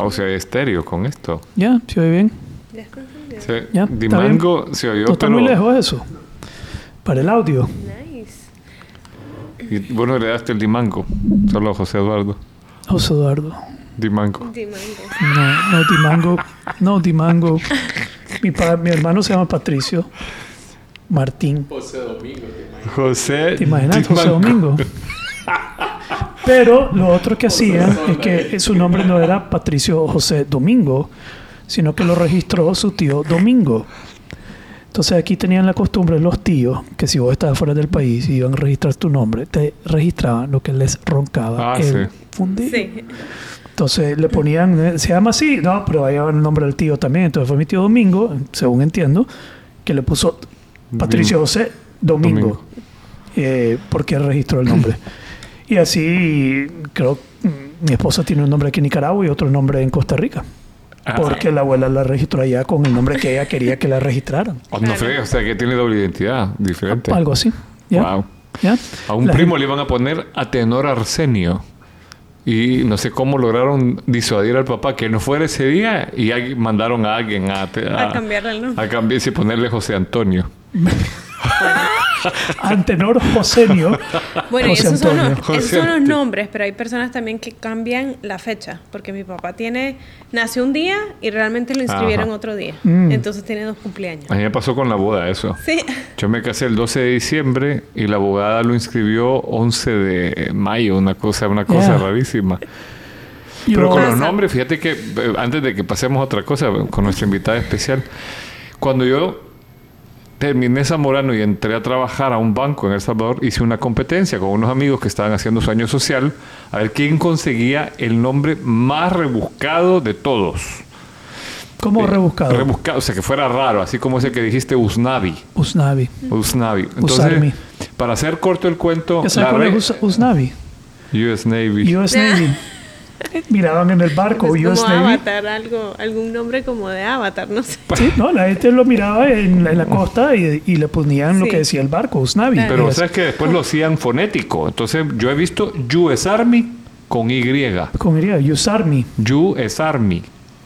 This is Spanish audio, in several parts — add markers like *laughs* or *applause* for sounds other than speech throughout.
Wow, se oye estéreo con esto. Ya, se oye bien. Se, Ya, está Dimango se oyó, No está pero... muy lejos eso. Para el audio. Nice. Y vos no le daste el Dimango, solo a José Eduardo. José Eduardo. Dimango. Dimango. No, no, Dimango. No, Dimango. Mi, pa- mi hermano se llama Patricio Martín. José ¿Te imaginas? José Dimango. Domingo. Pero lo otro que hacían es que su nombre no era Patricio José Domingo, sino que lo registró su tío Domingo. Entonces aquí tenían la costumbre los tíos que si vos estabas fuera del país y iban a registrar tu nombre, te registraban lo que les roncaba Ah, el. Sí. Entonces le ponían, eh, se llama así, no, pero ahí va el nombre del tío también. Entonces fue mi tío Domingo, según entiendo, que le puso Patricio José Domingo, Domingo. eh, porque registró el nombre. *laughs* y así, creo, mi esposa tiene un nombre aquí en Nicaragua y otro nombre en Costa Rica. Ah. Porque la abuela la registró allá con el nombre que ella quería que la registraran. Oh, no fregues, o sea que tiene doble identidad, diferente. Algo así. ¿Ya? Wow. ¿Ya? A un La primo gente- le iban a poner Atenor Arsenio. Y no sé cómo lograron disuadir al papá que no fuera ese día y mandaron a alguien a, A cambiarle el nombre. A cambiarse y ponerle José Antonio. *laughs* Antenor Josenio. Bueno, y José esos son, los, esos son nombres, pero hay personas también que cambian la fecha, porque mi papá tiene nació un día y realmente lo inscribieron Ajá. otro día. Mm. Entonces tiene dos cumpleaños. A mí me pasó con la boda eso. Sí. Yo me casé el 12 de diciembre y la abogada lo inscribió 11 de mayo, una cosa, una cosa Yeah. rarísima. Yo- Pero con los nombres, fíjate que eh, antes de que pasemos a otra cosa, con nuestra invitada especial, cuando yo terminé Zamorano y entré a trabajar a un banco en El Salvador, hice una competencia con unos amigos que estaban haciendo su año social, a ver quién conseguía el nombre más rebuscado de todos. ¿Cómo Eh, rebuscado? Rebuscado, o sea, que fuera raro, así como ese que dijiste Usnavi. Usnavi. Usnavi. Entonces, Usarmi. para hacer corto el cuento, ¿Ya sabes la cuál re- es Us- Usnavi? US Navy. US Navy. *laughs* *laughs* Miraban en el barco Es US como. Avatar, algo, algún nombre como de Avatar, no sé. Sí, no, la gente lo miraba en la, en la costa y, y le ponían lo que decía el barco, Usnavi. Pero Y sabes que después lo hacían fonético. Entonces yo he visto US Army con Y. ¿Cómo diría? US Army. US Army.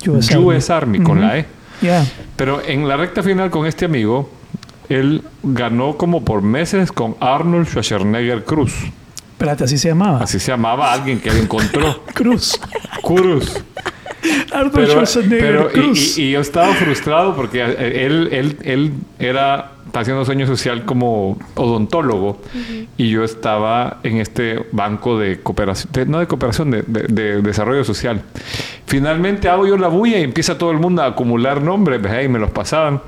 US US Army. Army, con la E. Ya. Pero en la recta final con este amigo, él ganó como por meses con Arnold Schwarzenegger Cruz. Espérate, así se llamaba. Así se llamaba alguien que él encontró. *laughs* Cruz. Cruz. Arnold Pero, Schwarzenegger pero- Cruz. y, y yo estaba frustrado porque él, él, él era, está haciendo sueño social como odontólogo y yo estaba en este banco de cooperación, de- no de cooperación, de, de- de desarrollo social. Finalmente hago yo la bulla y empieza todo el mundo a acumular nombres y me los pasaban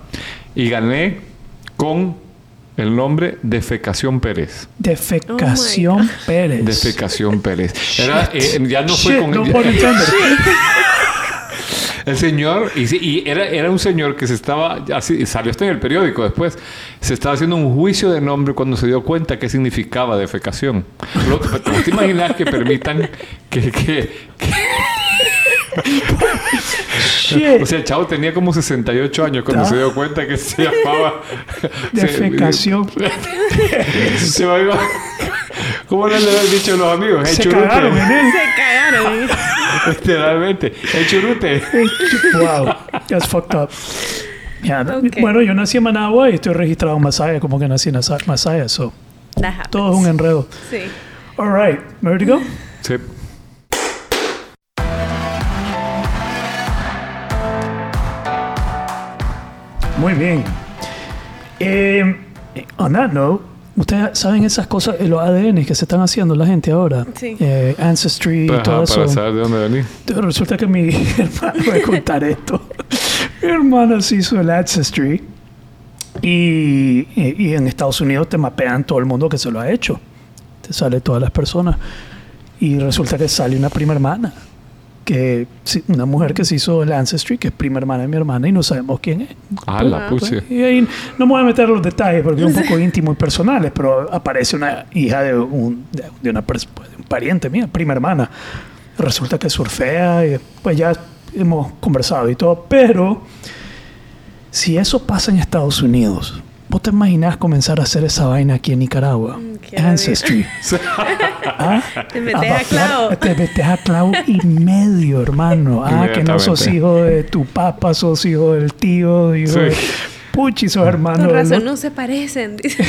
y gané con el nombre Defecación Pérez. Defecación Oh Pérez. Defecación Pérez. Era, eh, ya no fue Shit, con no intended. *laughs* El señor, y, sí, y era, era un señor que se estaba, así, salió hasta en el periódico después, se estaba haciendo un juicio de nombre cuando se dio cuenta qué significaba defecación. Lo- ¿Te imaginas que permitan que... que- que- Shit. o sea, el chavo tenía como 68 años cuando Ah. se dio cuenta que se llamaba... *laughs* Defecación. Se, *laughs* ¿Cómo le habían dicho los amigos? El Se churute. cagaron en él. Se cagaron. *laughs* Literalmente. El churute. Wow, that's fucked up. Bueno, yo nací en Managua y estoy registrado en Masaya, como que nací en Asa- Masaya, so That todo es un enredo. Sí. All right, ready to go? Sí. Muy bien. Eh, on that note, ustedes saben esas cosas, eh, los ADN que se están haciendo la gente ahora, Sí. Eh, Ancestry y Ajá, todo para eso. saber de dónde venís. Resulta que mi *laughs* hermano voy a contar esto. *laughs* mi hermano se hizo el Ancestry y, y- y en Estados Unidos te mapean todo el mundo que se lo ha hecho. Te sale todas las personas. Y resulta que sale una prima hermana, que una mujer que se hizo el Ancestry, que es prima hermana de mi hermana y no sabemos quién es. Ah, la Pues, puse. Y ahí no me voy a meter los detalles porque es un *laughs* poco íntimo y personales, pero aparece una hija de un, de, de una pues, de un pariente mía, prima hermana. Resulta que surfea y pues ya hemos conversado y todo, pero si eso pasa en Estados Unidos, ¿Vos te imaginas comenzar a hacer esa vaina aquí en Nicaragua? Mm, Ancestry. *laughs* ¿Ah? Te metes a baflar- clavo. Te metes a clavo y medio, hermano. *laughs* Ah, que no sos hijo de tu papá, sos hijo del tío, hijo Sí. de... Puchi, sos hermano Con razón no se parecen. dice.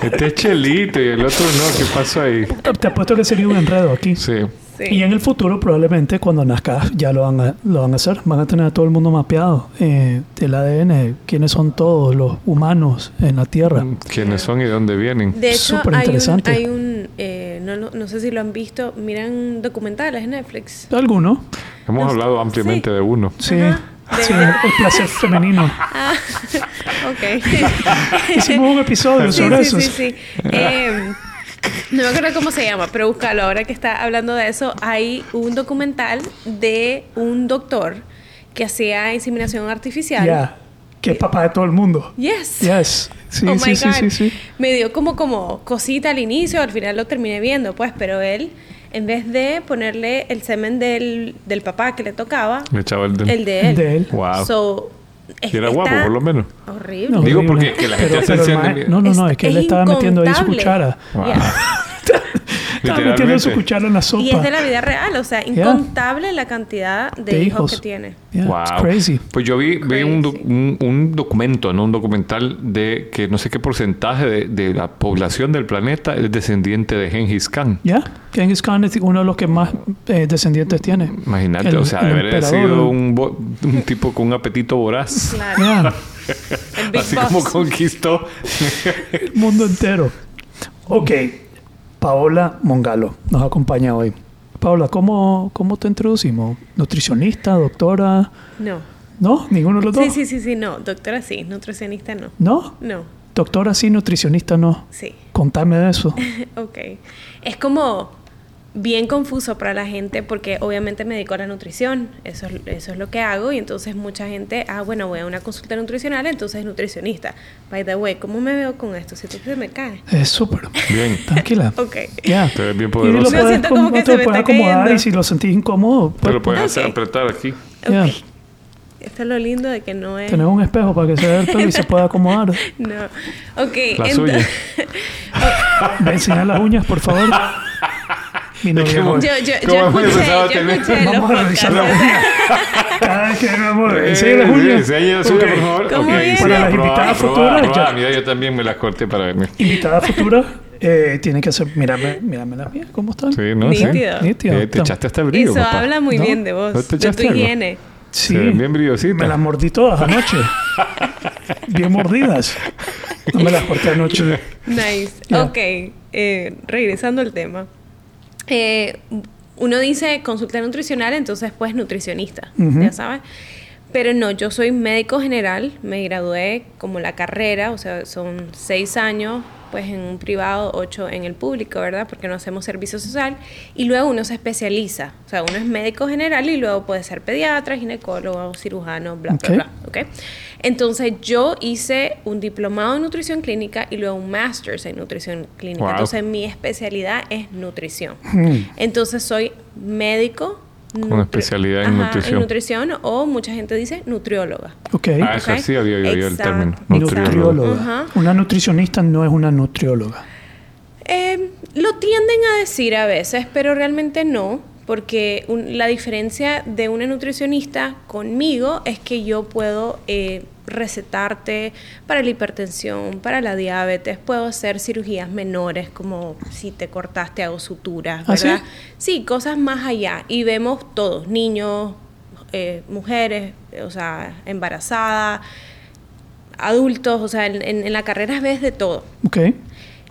Este es Chelito y el otro no. ¿Qué pasó ahí? Te apuesto que sería un enredo aquí. Sí. Sí. Y en el futuro, probablemente, cuando nazcas, ya lo van a, lo van a hacer. Van a tener a todo el mundo mapeado. Eh, del ADN, quiénes son todos los humanos en la Tierra. ¿Quiénes son y de dónde vienen? De hecho, Súper hay un, interesante. hay un eh, no, lo- no sé si lo han visto, miran documentales en Netflix. ¿Alguno? Hemos No, hablado ampliamente sí. de uno. Sí. Ajá. Sí, el placer femenino. *laughs* Ah, *laughs* ok. Hicimos un episodio sí, sobre sí, eso. sí, sí. *laughs* Eh, no me acuerdo cómo se llama, pero búscalo. Ahora que está hablando de eso, hay un documental de un doctor que hacía inseminación artificial. Ya. Que es papá de todo el mundo. Yes. Yes. Sí, oh sí, my sí, God. sí, sí. Me dio como, como cosita al inicio, al final lo terminé viendo, pues, pero él, en vez de ponerle el semen del, del papá que le tocaba, Le echaba el del- el de él. De él. Wow. So, era guapo, por lo menos. Horrible. No, Digo horrible. porque que la gente Pero- hace pero mae- No, no, no, es que él estaba metiendo ahí su cuchara. Wow. Yeah. Estaba metiendo su cuchara en la sopa. Y es de la vida real, o sea, incontable la cantidad de, De hijos. hijos. que tiene. Yeah, Wow. it's crazy. Pues yo vi, vi un, doc- un, un documento, ¿no? Un documental de que no sé qué porcentaje de, de la población del planeta es descendiente de Genghis Khan. Ya, Genghis Khan es uno de los que más eh, descendientes tiene. Imagínate, El- o sea, haber sido un, bo- un tipo con un apetito voraz. Claro. *laughs* Así Boss. como conquistó. el mundo entero. Ok, Paola Mongalo nos acompaña hoy. Paola, ¿cómo, cómo te introducimos? ¿Nutricionista, doctora? No. ¿No? ¿Ninguno de los dos? Sí, sí, sí, sí, no. Doctora sí, nutricionista no. ¿No? No, Doctora sí, nutricionista no. sí. Contame de eso. *laughs* Ok. Es como bien confuso para la gente porque obviamente me dedico a la nutrición, eso es, eso es lo que hago y entonces mucha gente, ah, bueno, voy a una consulta nutricional, entonces es nutricionista. By the way, ¿cómo me veo con esto? Si tú se me cae. Es súper. Bien. *laughs* Tranquila. *laughs* Ok. Ya. Te ves bien Y lo poderoso. Puedes, siento com- como que te se me puedes está acomodar cayendo. y si lo sentís incómodo, Te pues, lo puedes Ok. hacer apretar aquí. ya. Ok. Esto es lo lindo de que no es... Tenés un espejo para que se vea el pelo y se pueda acomodar. *laughs* No. Ok. Las ento- uñas. ¿Me enseñar las uñas, por favor? Mi novia. Yo, yo, ¿Cómo yo escuché, yo escuché los Vamos a revisar las *laughs* podcasts. Cada vez que amor, Eh, enseña las uñas. Enseña las uñas, Ok. por favor. Sí, Para las invitadas futuras. Mira, yo también me las corté para verme. Invitada *laughs* futura, eh, tiene que ser. Mírame, mírame las mías, ¿cómo están? Sí, ¿no? Sí. Nítido. Nítido. Eh, te echaste hasta brillo, Eso papá. habla muy ¿No? bien de vos, ¿No te de tu algo? higiene. Sí. Se ven bien brillositas. Me las mordí todas anoche. *laughs* bien mordidas. No me las corté anoche. Nice. Ya. Ok, eh, regresando al tema. Eh, uno dice consulta nutricional, entonces pues nutricionista, ya sabes. Pero no, yo soy médico general, me gradué como la carrera, o sea, son seis años pues en un privado, ocho en el público, ¿verdad? Porque no hacemos servicio social. Y luego uno se especializa, o sea, uno es médico general y luego puede ser pediatra, ginecólogo, cirujano, bla, Ok. bla, bla. ¿ok? Entonces yo hice un diplomado en nutrición clínica y luego un master's en nutrición clínica. Wow. Entonces mi especialidad es nutrición. Hmm. Entonces soy médico. Con especialidad en Ajá, nutrición. En nutrición o mucha gente dice nutrióloga. Ok. Ah, eso sí había oído el término. Nutrióloga. Una nutricionista no es una nutrióloga. Eh, lo tienden a decir a veces, pero realmente no, porque un- la diferencia de una nutricionista conmigo es que yo puedo eh, recetarte para la hipertensión, para la diabetes, puedo hacer cirugías menores como si te cortaste hago suturas, ¿Ah, sí? ¿verdad? sí, cosas más allá y vemos todos, niños, eh, mujeres, o sea, embarazadas, adultos, o sea, en, en- en la carrera ves de todo. Ok.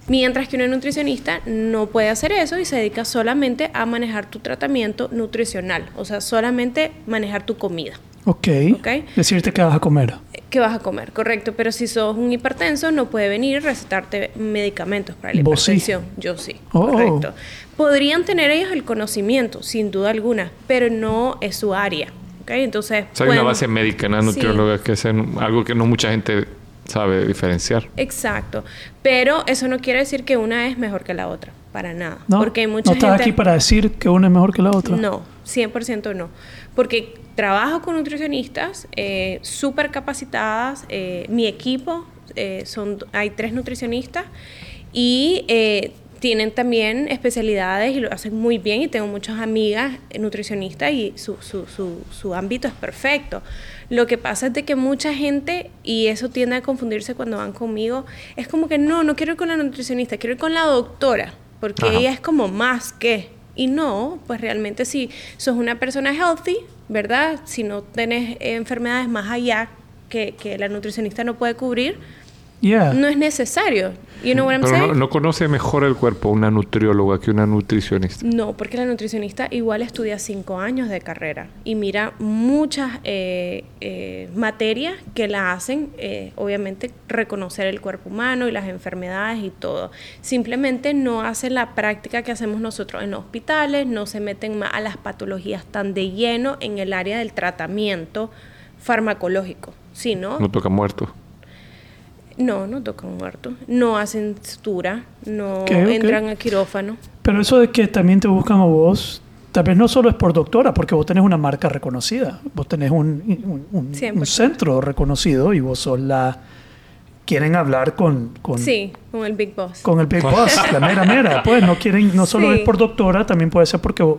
Mientras que una nutricionista no puede hacer eso y se dedica solamente a manejar tu tratamiento nutricional, o sea, solamente manejar tu comida. Ok. Ok. Decirte qué vas a comer. ¿Qué vas a comer? Correcto, pero si sos un hipertenso no puede venir y recetarte medicamentos para la Vos sí. hipertensión. Yo sí, Oh. correcto. Podrían tener ellos el conocimiento, sin duda alguna, pero no es su área. ¿ok? Entonces, O sea, hay una base médica Sí. nutrióloga que es algo que no mucha gente sabe diferenciar. Exacto, pero eso no quiere decir que una es mejor que la otra, para nada. ¿No? Porque hay mucha no estás gente... aquí para decir que una es mejor que la otra. No, 100% no. Porque trabajo con nutricionistas eh, súper capacitadas. eh, mi equipo eh, son, hay tres nutricionistas y eh, tienen también especialidades y lo hacen muy bien y tengo muchas amigas nutricionistas y su, su, su, su ámbito es perfecto. Lo que pasa es de que mucha gente, y eso tiende a confundirse cuando van conmigo, es como que no, no quiero ir con la nutricionista, quiero ir con la doctora, porque Ajá. ella es como más que. Y no, pues realmente si sos una persona healthy, ¿verdad? Si no tenés enfermedades más allá que, que la nutricionista no puede cubrir, Yeah. no es necesario. You know what I'm Pero saying? no, no conoce mejor el cuerpo una nutrióloga que una nutricionista. No, porque la nutricionista igual estudia cinco años de carrera y mira muchas eh, eh, materias que la hacen, eh, obviamente, reconocer el cuerpo humano y las enfermedades y todo. Simplemente no hace la práctica que hacemos nosotros en los hospitales, no se meten más a las patologías tan de lleno en el área del tratamiento farmacológico, sino No toca muerto. No, no tocan muertos, no hacen sutura, no entran a quirófano. Pero eso de que también te buscan a vos, tal vez no solo es por doctora, porque vos tenés una marca reconocida. Vos tenés un, un- un- 100%. un centro reconocido y vos sos la... Quieren hablar con, con, Sí, con el Big Boss. con el Big *laughs* Boss, la mera mera. Pues no quieren, no solo Sí. es por doctora, también puede ser porque vos,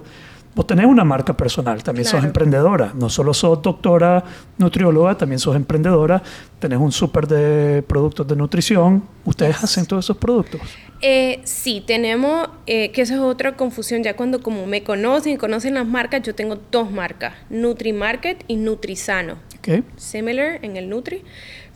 vos tenés una marca personal, también sos emprendedora. No solo sos doctora nutrióloga, también sos emprendedora. Tenés un súper de productos de nutrición. Ustedes hacen todos esos productos. Eh, sí, tenemos, eh, que eso es otra confusión, ya cuando como me conocen conocen las marcas, yo tengo dos marcas, NutriMarket y Nutrisano. ¿ok? Similar en el Nutri.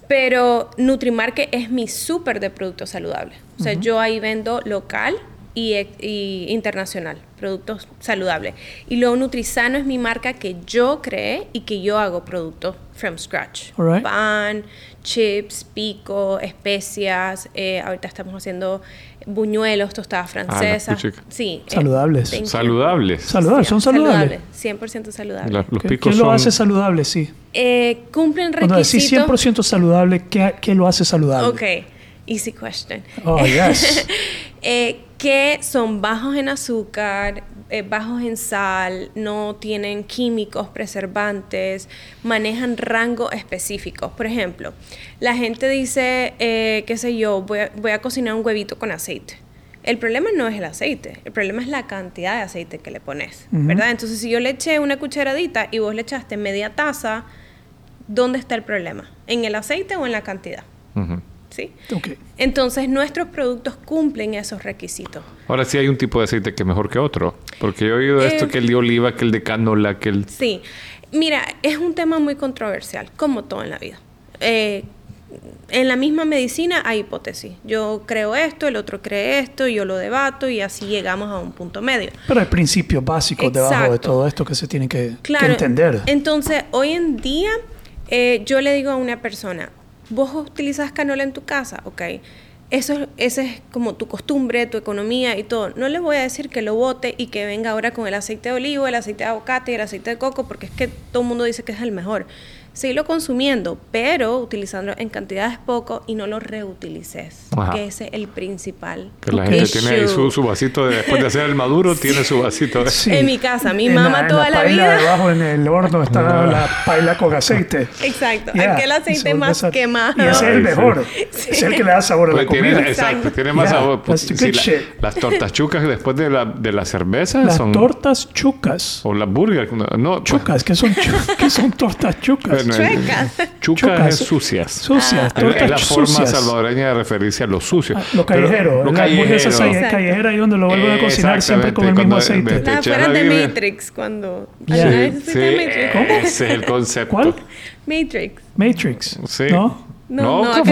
Pero NutriMarket es mi súper de productos saludables. O sea, yo ahí vendo local y, y internacional, productos saludables. Y luego Nutrisano es mi marca que yo creé y que yo hago productos from scratch. Alright. Pan, chips, pico, especias. eh, ahorita estamos haciendo buñuelos, tostadas francesas. puchica. sí. eh, Saludables. you. Saludables. Saludables, son saludables. 100% saludables. La- los ¿Qué, picos qué lo son... hace saludable? Sí. Eh, cumplen Cuando decís requisitos. 100% saludable, ¿qué, qué lo hace saludable? Ok, easy question. Oh, yes. *laughs* Eh, que son bajos en azúcar, eh, bajos en sal, no tienen químicos, preservantes, manejan rangos específicos. Por ejemplo, la gente dice, eh, qué sé yo, voy a, voy a cocinar un huevito con aceite. El problema no es el aceite, el problema es la cantidad de aceite que le pones, ¿verdad? Entonces, si yo le eché una cucharadita y vos le echaste media taza, ¿dónde está el problema? ¿En el aceite o en la cantidad? Entonces nuestros productos cumplen esos requisitos. Ahora sí hay un tipo de aceite que es mejor que otro. Porque yo he oído esto, Eh, que el de oliva, que el de canola, que el... Sí, mira, es un tema muy controversial, como todo en la vida. Eh, en la misma medicina hay hipótesis. Yo creo esto, el otro cree esto, yo lo debato y así llegamos a un punto medio. Pero hay principios básicos debajo de todo esto que se tienen que, que Claro. entender. Entonces, hoy en día, eh, yo le digo a una persona, vos utilizas canola en tu casa, ok. Eso, esa es como tu costumbre, tu economía y todo. No le voy a decir que lo bote y que venga ahora con el aceite de olivo, el aceite de aguacate y el aceite de coco, porque es que todo el mundo dice que es el mejor. Seguirlo consumiendo, pero utilizando en cantidades poco y no lo reutilices, Ajá. que ese es el principal. Que la gente tiene su, su vasito de, después de hacer el maduro, *laughs* tiene su vasito de... Sí. En mi casa, mi En mamá toda la paila vida- debajo en el horno está la paila con aceite. Exacto, Yeah, aquel aceite más esa- quemado. Y ese es el sí. mejor. Sí. Es el que le da sabor a la Pues tiene, comida. exacto, tiene más Yeah, sabor. Sí, good la- shit. las tortas chucas después de la, de la cerveza Las son... tortas chucas. O las burgers. No, no, Chucas, ¿qué son, chu- qué son tortas chucas? *laughs* Bueno, Chuecas. Chucas Chucas. es sucias. Sucias, Es- tortas es la forma sucias. salvadoreña de referirse a lo sucio. Ah, Lo Pero- callejero, lo la hamburguesa callejero. calle- callejera y donde lo vuelven a cocinar siempre con el mismo aceite. Te Las echas afueras la de. Matrix cuando... Yeah. ¿Alguna Sí, vez sí, Matrix? ¿Cómo? ese es el concepto. ¿Cuál? Matrix. Matrix. Sí. ¿No? No, No, no,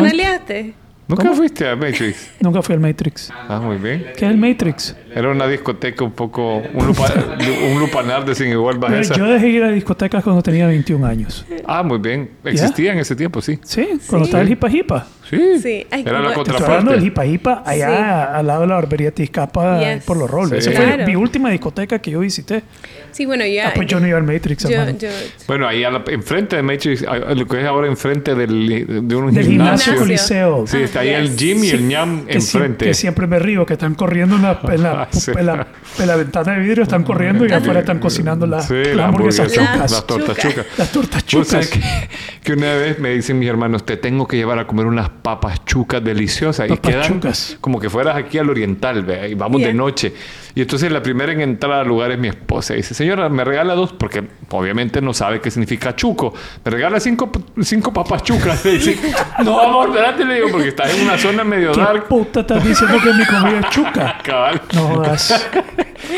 ¿Nunca ¿Cómo? fuiste a Matrix? *laughs* Nunca fui al Matrix. Ah, muy bien. ¿Qué es el Matrix? Era una discoteca un poco... Un, lupa- un lupanar de sin igual bajeza. yo dejé ir a discotecas cuando tenía 21 años. Ah, muy bien. Existía en ese tiempo, sí. Sí, cuando estaba el hipa hipa. Sí. Sí. Ay, Era la como- Te estoy hablando del contraparte. hipa hipa allá Sí. al lado de la barbería Tizcapa Yes. por los roles. Sí. Esa fue Claro. mi última discoteca que yo visité. Sí, bueno, ya... Ah, pues yo no iba al Matrix, yo, yo- Bueno, ahí la- enfrente de Matrix, lo que es ahora enfrente del, de un Del gimnasio gimnasio. Coliseo. Sí, está ahí Ah, el yes. gym y el Sí, ñam que, sie- enfrente. que siempre me río, que están corriendo en la, *laughs* en la, Sí. en la- en la ventana de vidrio, están corriendo y afuera están cocinando las, Sí, las las hamburguesas chucas. las tortas Chucas. chucas. Las tortas chucas. que, que una vez me dicen mis hermanos, te tengo que llevar a comer unas papas chucas deliciosas. Papas y quedan chucas. como que fueras aquí al oriental, ¿ve? y vamos de Yeah. noche. Y entonces la primera en entrar al lugar es mi esposa. Y dice, señora, me regala dos, porque obviamente no sabe qué significa chuco. Me regala cinco, cinco papas chucas. *laughs* Le dice, no, amor, espérate, le digo, porque estás en una zona medio ¿Qué dark. puta estás diciendo que mi comida es chuca? *laughs* Cabal. No jodas. *laughs*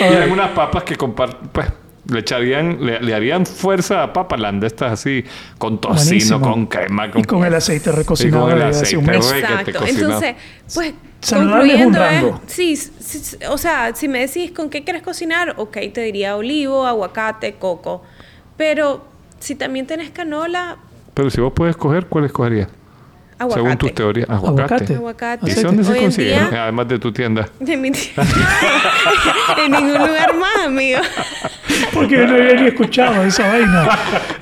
Y eran unas papas que comparten, pues, le echarían, le, le harían fuerza a Papaland, estas así, con tocino, Buenísimo. con crema, con, Y con el aceite recocinado Y con el aceite, un mes. güey. que te Exacto. Entonces, pues Saludable es un concluyendo es, rango. sí, sí, sí, o sea, si me decís con qué quieres cocinar, ok, te diría olivo, aguacate, coco. Pero si también tenés canola, Pero si vos puedes escoger, ¿cuál escogerías? Aguacate. Según tus teorías. Aguacate. Aguacate. Aguacate. ¿Y Aceite. dónde se Hoy consigue? día- Además de tu tienda. De mi tía. *laughs* en ningún lugar más, amigo. Porque yo no había ni escuchado esa vaina.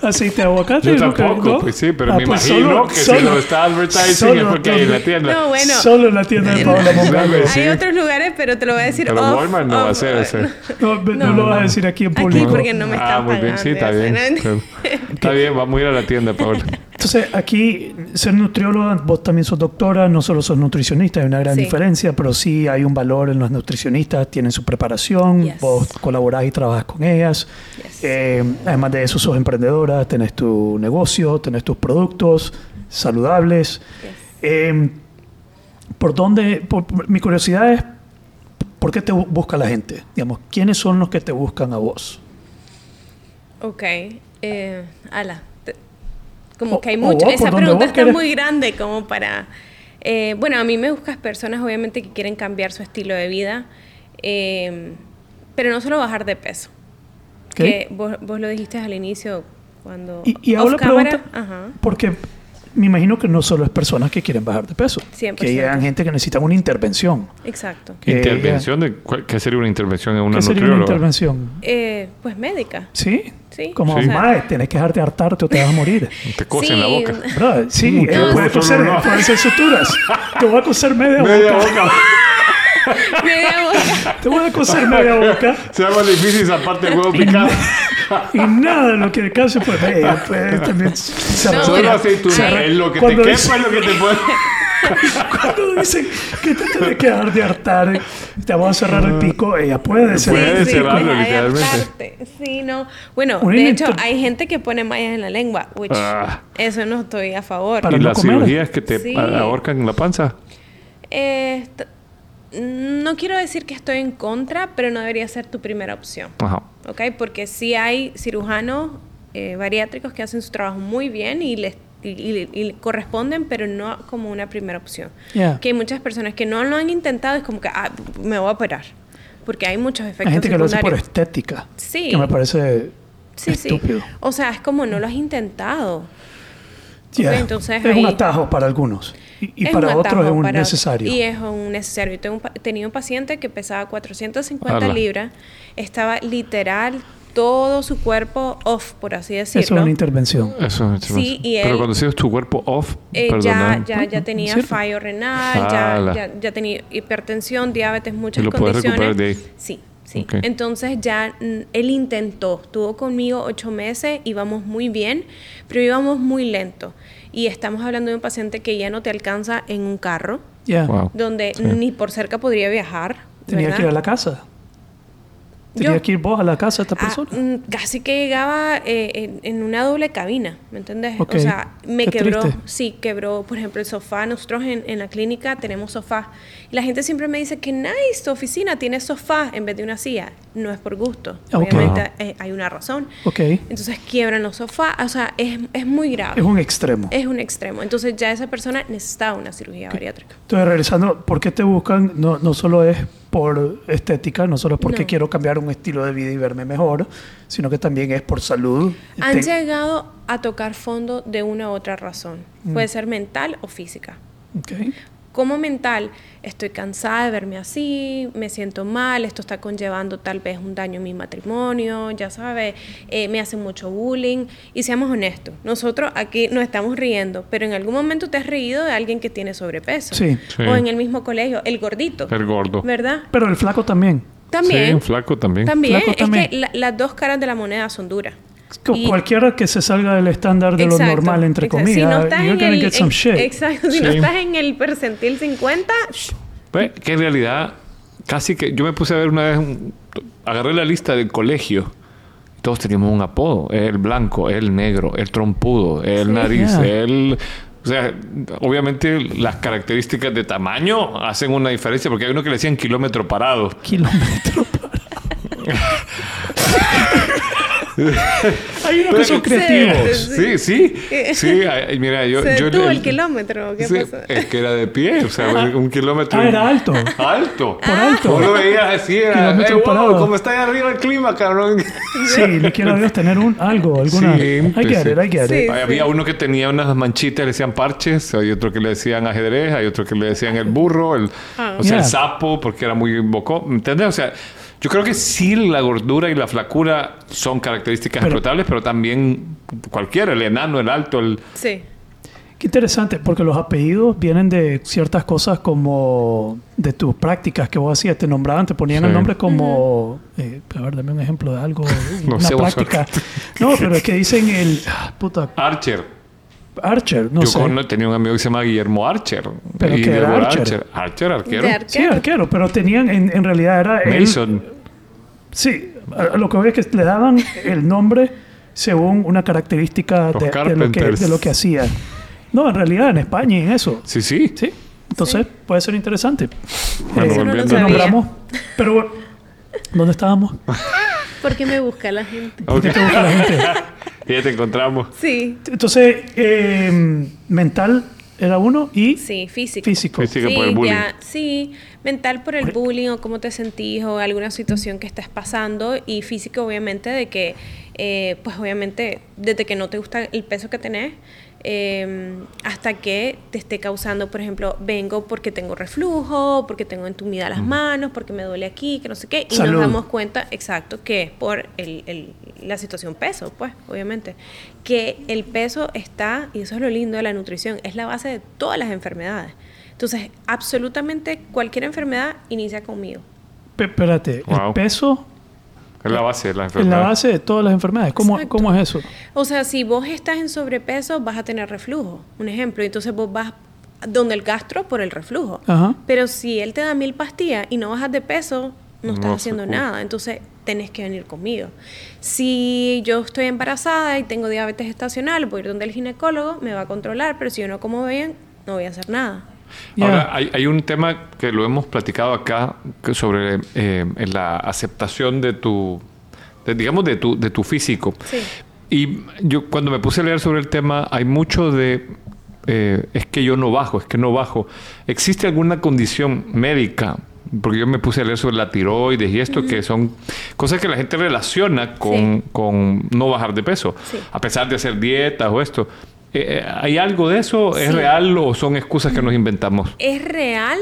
Aceite de aguacate. Yo nunca- tampoco, ¿no? pues sí, pero Ah, me pues imagino solo- que si solo- lo está advertising es solo porque hay en la tienda. No, bueno. Solo en la tienda de Paola *laughs* Mongalvo. Sí. Hay otros lugares, pero te lo voy a decir Pero off- Walmart no va a off- ser ese. No, no, No, lo vas a no. decir aquí en Aquí público. porque no me ah, están muy bien, sí, está bien. Está bien, vamos a ir a la tienda, Paola. Entonces, aquí, ser vos también sos doctora, no solo sos nutricionista, hay una gran Sí. diferencia, pero sí hay un valor en los nutricionistas, tienen su preparación, Yes. vos colaborás y trabajas con ellas. Yes. Eh, además de eso, sos emprendedora, tenés tu negocio, tenés tus productos saludables. Yes. Eh, ¿Por dónde? por- mi curiosidad es, ¿por qué te bu- busca la gente? Digamos, ¿quiénes son los que te buscan a vos? Ok. Eh, ala. Como O- que hay mucho. vos, Esa pregunta está querés. muy grande como para... eh, bueno, a mí me buscas personas obviamente que quieren cambiar su estilo de vida, eh, pero no solo bajar de peso. ¿Ok? Que vos, vos lo dijiste al inicio cuando... Y, y hago la cámara, pregunta Ajá. porque me imagino que no solo es personas que quieren bajar de peso, 100%. que llegan gente que necesitan una intervención. Exacto. Que- ¿Intervención? De, cuál- ¿Qué sería una intervención en una ¿Qué sería una intervención? Eh, pues médica. ¿Sí? Sí. Como, Sí. mae, tenés que dejarte hartarte o te vas a morir. *laughs* Te cose en la boca. Bro, sí, eh, qué puede coser, no, no. pueden ser suturas. Te voy a coser media, Media boca. boca. *laughs* Media boca. Te voy a coser media boca. Se llama difícil esa parte del huevo picado. Y nada, lo que casi pues, eh, pues también se No, Solo aceituna. Es lo que te Cuando quepa, dice- es lo que te puede... Cuando dicen que te tienes que dar de hartar, te vamos a cerrar el pico, ella puede ser. Puede el pico. cerrarlo, literalmente. aparte. Sí, no. Bueno, de hecho, hay gente que pone mallas en la lengua, which Ah. eso no estoy a favor. ¿Y no las comer. cirugías que te Sí. ahorcan la panza? Eh, no quiero decir que estoy en contra, pero no debería ser tu primera opción. Ajá. ¿Ok? Porque sí hay cirujanos eh, bariátricos que hacen su trabajo muy bien y les y, y- y corresponden, pero no como una primera opción. Yeah. Que hay muchas personas que no lo han intentado, es como que ah, me voy a operar. Porque hay muchos efectos Hay gente que lo hace por secundarios. estética. Sí. Que me parece Sí, sí. estúpido. O sea, es como no lo has intentado. Yeah. Ok, entonces es un ahí- atajo para algunos. Y, y Es para otros es un para- necesario. Y es un necesario. Yo tengo un tenía un paciente que pesaba 450 Ala. libras, estaba literal todo su cuerpo off, por así Eso es decirlo. una intervención. Eso es Sí, y Pero él- cuando sientes tu cuerpo off, Eh, ya, ya, ya ¿no? tenía ¿Cierto? fallo renal, ya, ya, ya tenía hipertensión, diabetes, muchas Y lo condiciones. recuperar de ahí. Sí, sí. Ok. Entonces ya él intentó, estuvo conmigo ocho meses, íbamos muy bien, pero íbamos muy lento. Y estamos hablando de un paciente que ya no te alcanza en un carro, Yeah. Wow. donde Sí. ni por cerca podría viajar. Tenía ¿verdad? que ir a la casa. Tenía Yo- que ir vos a la casa de esta Ah, persona. mm, casi que llegaba eh, en, en una doble cabina, ¿me entiendes? Ok. O sea, me Qué quebró, triste. sí, quebró, por ejemplo, el sofá. Nosotros en, en la clínica tenemos sofá. Y la gente siempre me dice que nice, tu oficina tiene sofá en vez de una silla. No es por gusto. Ok. Obviamente eh, hay una razón. ok. Entonces quiebran los sofás. O sea, es, es muy grave. Es un extremo. Es un extremo. Entonces ya esa persona necesitaba una cirugía bariátrica. Entonces, regresando, ¿por qué te buscan? No, no solo es por estética, no solo es porque No. quiero cambiar un estilo de vida y verme mejor, sino que también es por salud. Han Te- llegado a tocar fondo de una u otra razón. Mm. Puede ser mental o física. Ok. Como mental, estoy cansada de verme así, me siento mal, esto está conllevando tal vez un daño en mi matrimonio, ya sabes, eh, me hacen mucho bullying. Y seamos honestos, nosotros aquí nos estamos riendo, pero en algún momento te has reído de alguien que tiene sobrepeso. Sí. Sí. O en el mismo colegio, el gordito. El gordo. ¿Verdad? Pero el flaco también. También. Sí, flaco también. También. Flaco es también. que la- las dos caras de la moneda son duras. Y- Cualquiera que se salga del estándar de lo Exacto, normal, entre exacto. comillas, Si no estás you're en gonna el, get some en- shit. Exacto, si no Sí. estás en el percentil 50, shh, Pues, que en realidad, casi que yo me puse a ver una vez, un- agarré la lista del colegio. Todos teníamos un apodo. El blanco, el negro, el trompudo, el nariz, Yeah. el... O sea, obviamente las características de tamaño hacen una diferencia porque hay uno que le decían kilómetro parado. Kilómetro para. *laughs* Hay unos que son Sí. creativos. Sí, sí. Sí, ay, mira, yo... se yo le- el kilómetro. ¿Qué Sí, pasó? es que era de pie, o sea, un kilómetro... Ah, era alto. Alto. Por alto. Vos lo veías así, era, Kilómetro "Ey, wow, parado". como está ahí arriba el clima, cabrón. Sí, le quiero a Dios tener un algo, alguna. Sí, I pues get sí. it, I get Sí. it. Ay, Había uno que tenía unas manchitas, le decían parches, hay otro que le decían ajedrez, hay otro que le decían el burro, el, Ah. o sea, Yeah. el sapo, porque era muy bocó. ¿Entendés? O sea, yo creo que sí la gordura y la flacura son características Pero- explotables, pero también cualquiera, el enano, el alto, el... Sí. Qué interesante, porque los apellidos vienen de ciertas cosas como de tus prácticas que vos hacías, te nombraban, te ponían Sí. el nombre como, eh, a ver, dame un ejemplo de algo, *laughs* No una práctica. No, pero es que dicen el, ah, puta, Archer. Archer, no yo sé. con- tenía un amigo que se llama Guillermo Archer. ¿Pero qué era Guillermo Archer? Archer, arquero. Sí, arquero, pero tenían, en, en realidad era él- Mason. Sí, lo que voy es que le daban el nombre según una característica de, de lo que, de lo que hacía. No, en realidad en España y en eso. Sí, sí. Sí, entonces puede ser interesante. Bueno, Eso no lo nombramos. Pero, bueno, ¿dónde estábamos? *laughs* ¿Por qué me busca la gente? ¿Por qué te gusta la gente? Y *laughs* ya te encontramos. Sí. Entonces, eh, mental era uno y Sí, físico. físico. Físico. por el bullying. ya- sí, mental por el bullying o cómo te sentís o alguna situación que estés pasando y físico obviamente de que, eh, pues obviamente desde que no te gusta el peso que tenés eh, hasta que te esté causando, por ejemplo, vengo porque tengo reflujo, porque tengo entumida las manos, porque me duele aquí, que no sé qué, y Salud. nos damos cuenta, exacto, que es por el, el- la situación peso, pues, obviamente. Que el peso está, y eso es lo lindo de la nutrición, es la base de todas las enfermedades. Entonces, absolutamente cualquier enfermedad inicia conmigo. Pe- espérate, el peso Es la base de la es enfermedad. la base de todas las enfermedades. ¿Cómo, Exacto. ¿Cómo es eso? O sea, si vos estás en sobrepeso, vas a tener reflujo, un ejemplo. Entonces vos vas donde el gastro por el reflujo. Ajá. Pero si él te da mil pastillas y no bajas de peso, no estás No haciendo nada. Entonces tenés que venir conmigo. Si yo estoy embarazada y tengo diabetes estacional, voy a ir donde el ginecólogo, me va a controlar, pero si yo no como bien, no voy a hacer nada. Ahora, hay, hay un tema que lo hemos platicado acá que sobre eh, la aceptación de tu, de, digamos, de tu, de tu físico. Sí. Y yo cuando me puse a leer sobre el tema, hay mucho de, eh, es que yo no bajo, es que no bajo. ¿Existe alguna condición médica? Porque yo me puse a leer sobre la tiroides y esto, que son cosas que la gente relaciona con, Sí. con no bajar de peso, Sí. a pesar de hacer dietas o esto. Eh, eh, ¿Hay algo de eso? ¿Es Sí. real o son excusas que nos inventamos? Es real,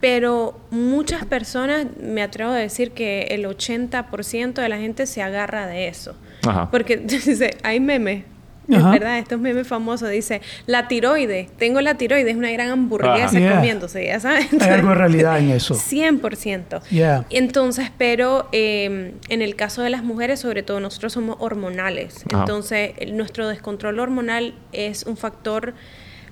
pero muchas personas, me atrevo a decir que el 80% de la gente se agarra de eso. Ajá. Porque *laughs* hay memes. Es verdad, estos memes famosos dice, la tiroide, tengo la tiroide, es una gran hamburguesa. Yeah. comiéndose, ya sabes. Hay algo de realidad en eso. 100%. Yeah. Entonces, pero eh, en el caso de las mujeres, sobre todo, nosotros somos hormonales. Ajá. Entonces, nuestro descontrol hormonal es un factor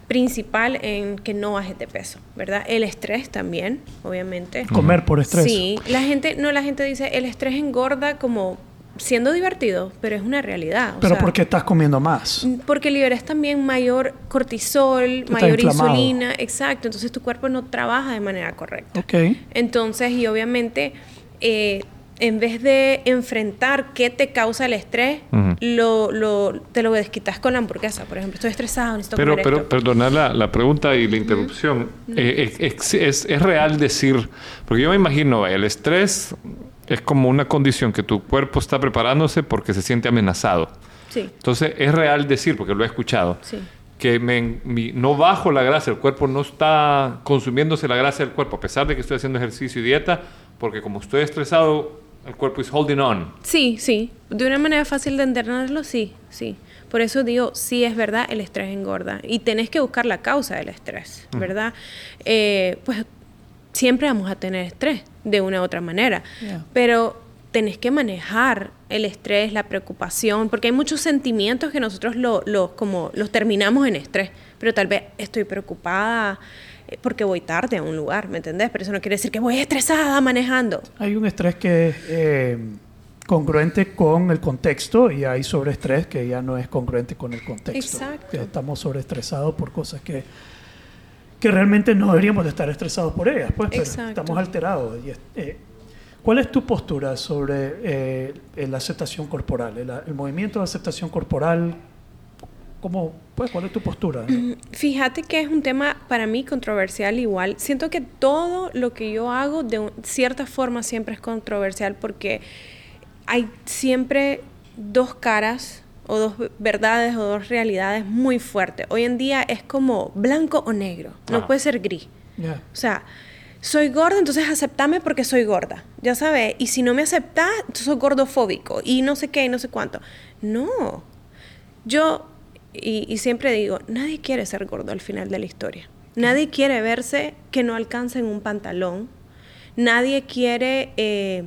principal en que no bajes de peso, ¿verdad? El estrés también, obviamente. Comer por estrés. Sí, la gente, no, la gente dice, el estrés engorda como siendo divertido, pero es una realidad. o Pero sea, porque estás comiendo más. porque liberas también mayor cortisol, mayor inflamado. insulina, exacto. Entonces tu cuerpo no trabaja de manera correcta. Ok. Entonces, y obviamente, eh, en vez de enfrentar qué te causa el estrés, lo, lo- te lo desquitas con la hamburguesa. Por ejemplo, estoy estresado, necesito Pero, comer pero esto. perdona la, la pregunta y la interrupción. Eh, es, es- es real decir, porque yo me imagino, el estrés es como una condición que tu cuerpo está preparándose porque se siente amenazado. Sí, Entonces, es real decir, porque lo he escuchado, sí. que me- mi- no bajo la grasa, el cuerpo no está consumiéndose la grasa del cuerpo, a pesar de que estoy haciendo ejercicio y dieta, porque como estoy estresado, el cuerpo is holding on. Sí, sí. De una manera fácil de entenderlo, sí, sí. Por eso digo, sí es verdad, el estrés engorda. Y tenés que buscar la causa del estrés, ¿verdad? Eh, pues siempre vamos a tener estrés de una u otra manera. Yeah. Pero tenés que manejar el estrés, la preocupación, porque hay muchos sentimientos que nosotros lo, lo- como los terminamos en estrés, pero tal vez estoy preocupada eh, porque voy tarde a un lugar, ¿me entendés? Pero eso no quiere decir que voy estresada manejando. Hay un estrés que es eh, congruente con el contexto y hay sobreestrés que ya no es congruente con el contexto. Exacto. Que estamos sobreestresados por cosas que, que realmente no deberíamos de estar estresados por ellas, pues, pero estamos alterados. Y eh, ¿Cuál es tu postura sobre eh, la aceptación corporal, el, el movimiento de aceptación corporal? ¿Cómo, pues, ¿Cuál es tu postura? no? Fíjate que es un tema para mí controversial igual. Siento que todo lo que yo hago de un- cierta forma siempre es controversial porque hay siempre dos caras o dos verdades o dos realidades muy fuertes. Hoy en día es como blanco o negro, no Ajá. puede ser gris. O sea, soy gorda, entonces aceptame porque soy gorda. Ya sabes. Y si no me aceptas, entonces soy gordofóbico. Y no sé qué, y no sé cuánto. No. Yo, y, y siempre digo, nadie quiere ser gordo al final de la historia. Nadie quiere verse que no alcanza en un pantalón. Nadie quiere, eh,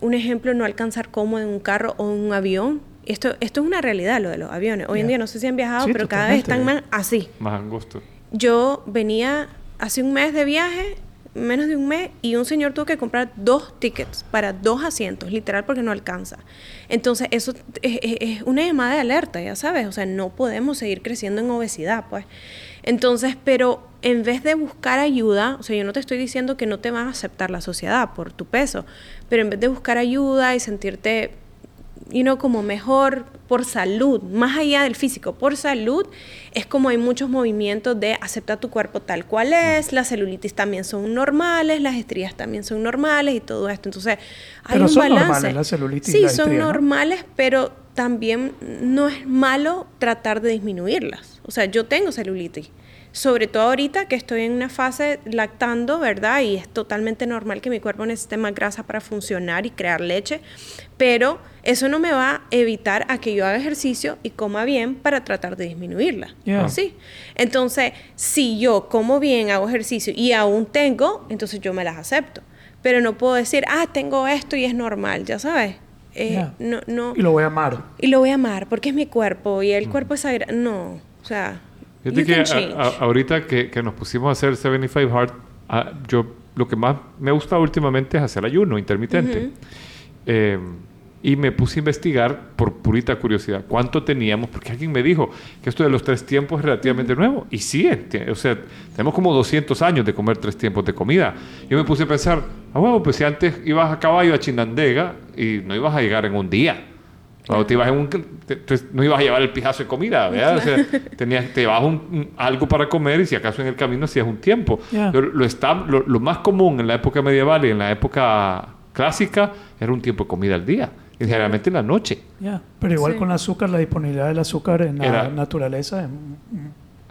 un ejemplo, no alcanzar cómodo en un carro o en un avión. Esto, esto es una realidad, lo de los aviones. Hoy en día no sé si han viajado, Sí, pero cada vez están más así Más angosto. yo venía hace un mes de viaje, menos de un mes, y un señor tuvo que comprar dos tickets para dos asientos, literal, porque no alcanza. Entonces, eso es, es- es una llamada de alerta, ya sabes, o sea, no podemos seguir creciendo en obesidad, pues. Entonces, pero en vez de buscar ayuda, o sea, yo no te estoy diciendo que no te van a aceptar la sociedad por tu peso, pero en vez de buscar ayuda y sentirte y no como mejor por salud, más allá del físico, por salud, es como hay muchos movimientos de aceptar tu cuerpo tal cual es, las celulitis también son normales, las estrías también son normales y todo esto. Entonces, hay Pero un son balance. normales la celulitis sí, la son estría, ¿no? normales, pero también no es malo tratar de disminuirlas. O sea, yo tengo celulitis. Sobre todo ahorita que estoy en una fase lactando, ¿verdad? Y es totalmente normal que mi cuerpo necesite más grasa para funcionar y crear leche, pero eso no me va a evitar a que yo haga ejercicio y coma bien para tratar de disminuirla. Yeah. Sí. Entonces, si yo como bien, hago ejercicio y aún tengo, entonces yo me las acepto. Pero no puedo decir, ah, tengo esto y es normal, ya sabes. Eh, no, no. Y lo voy a amar. Y lo voy a amar porque es mi cuerpo y el cuerpo es sagrado. No, o sea, Fíjate que can a- change. a- ahorita que, que nos pusimos a hacer 75 Hard, ah, yo lo que más me ha gustado últimamente es hacer ayuno intermitente. Eh, y me puse a investigar por purita curiosidad cuánto teníamos, porque alguien me dijo que esto de los tres tiempos es relativamente nuevo. Y sí, enti- o sea, tenemos como 200 años de comer tres tiempos de comida. Yo me puse a pensar, ah, bueno, pues si antes ibas a caballo a Chinandega y no ibas a llegar en un día. O te ibas en un, te- te- no ibas a llevar el pijazo de comida, ¿verdad? O sea, tenías, te llevabas un- un- algo para comer y si acaso en el camino hacías un tiempo. Pero lo, está, lo, lo más común en la época medieval y en la época clásica era un tiempo de comida al día. Y generalmente en la noche. Ya, Pero igual Sí. con el azúcar, la disponibilidad del azúcar en la Era- naturaleza es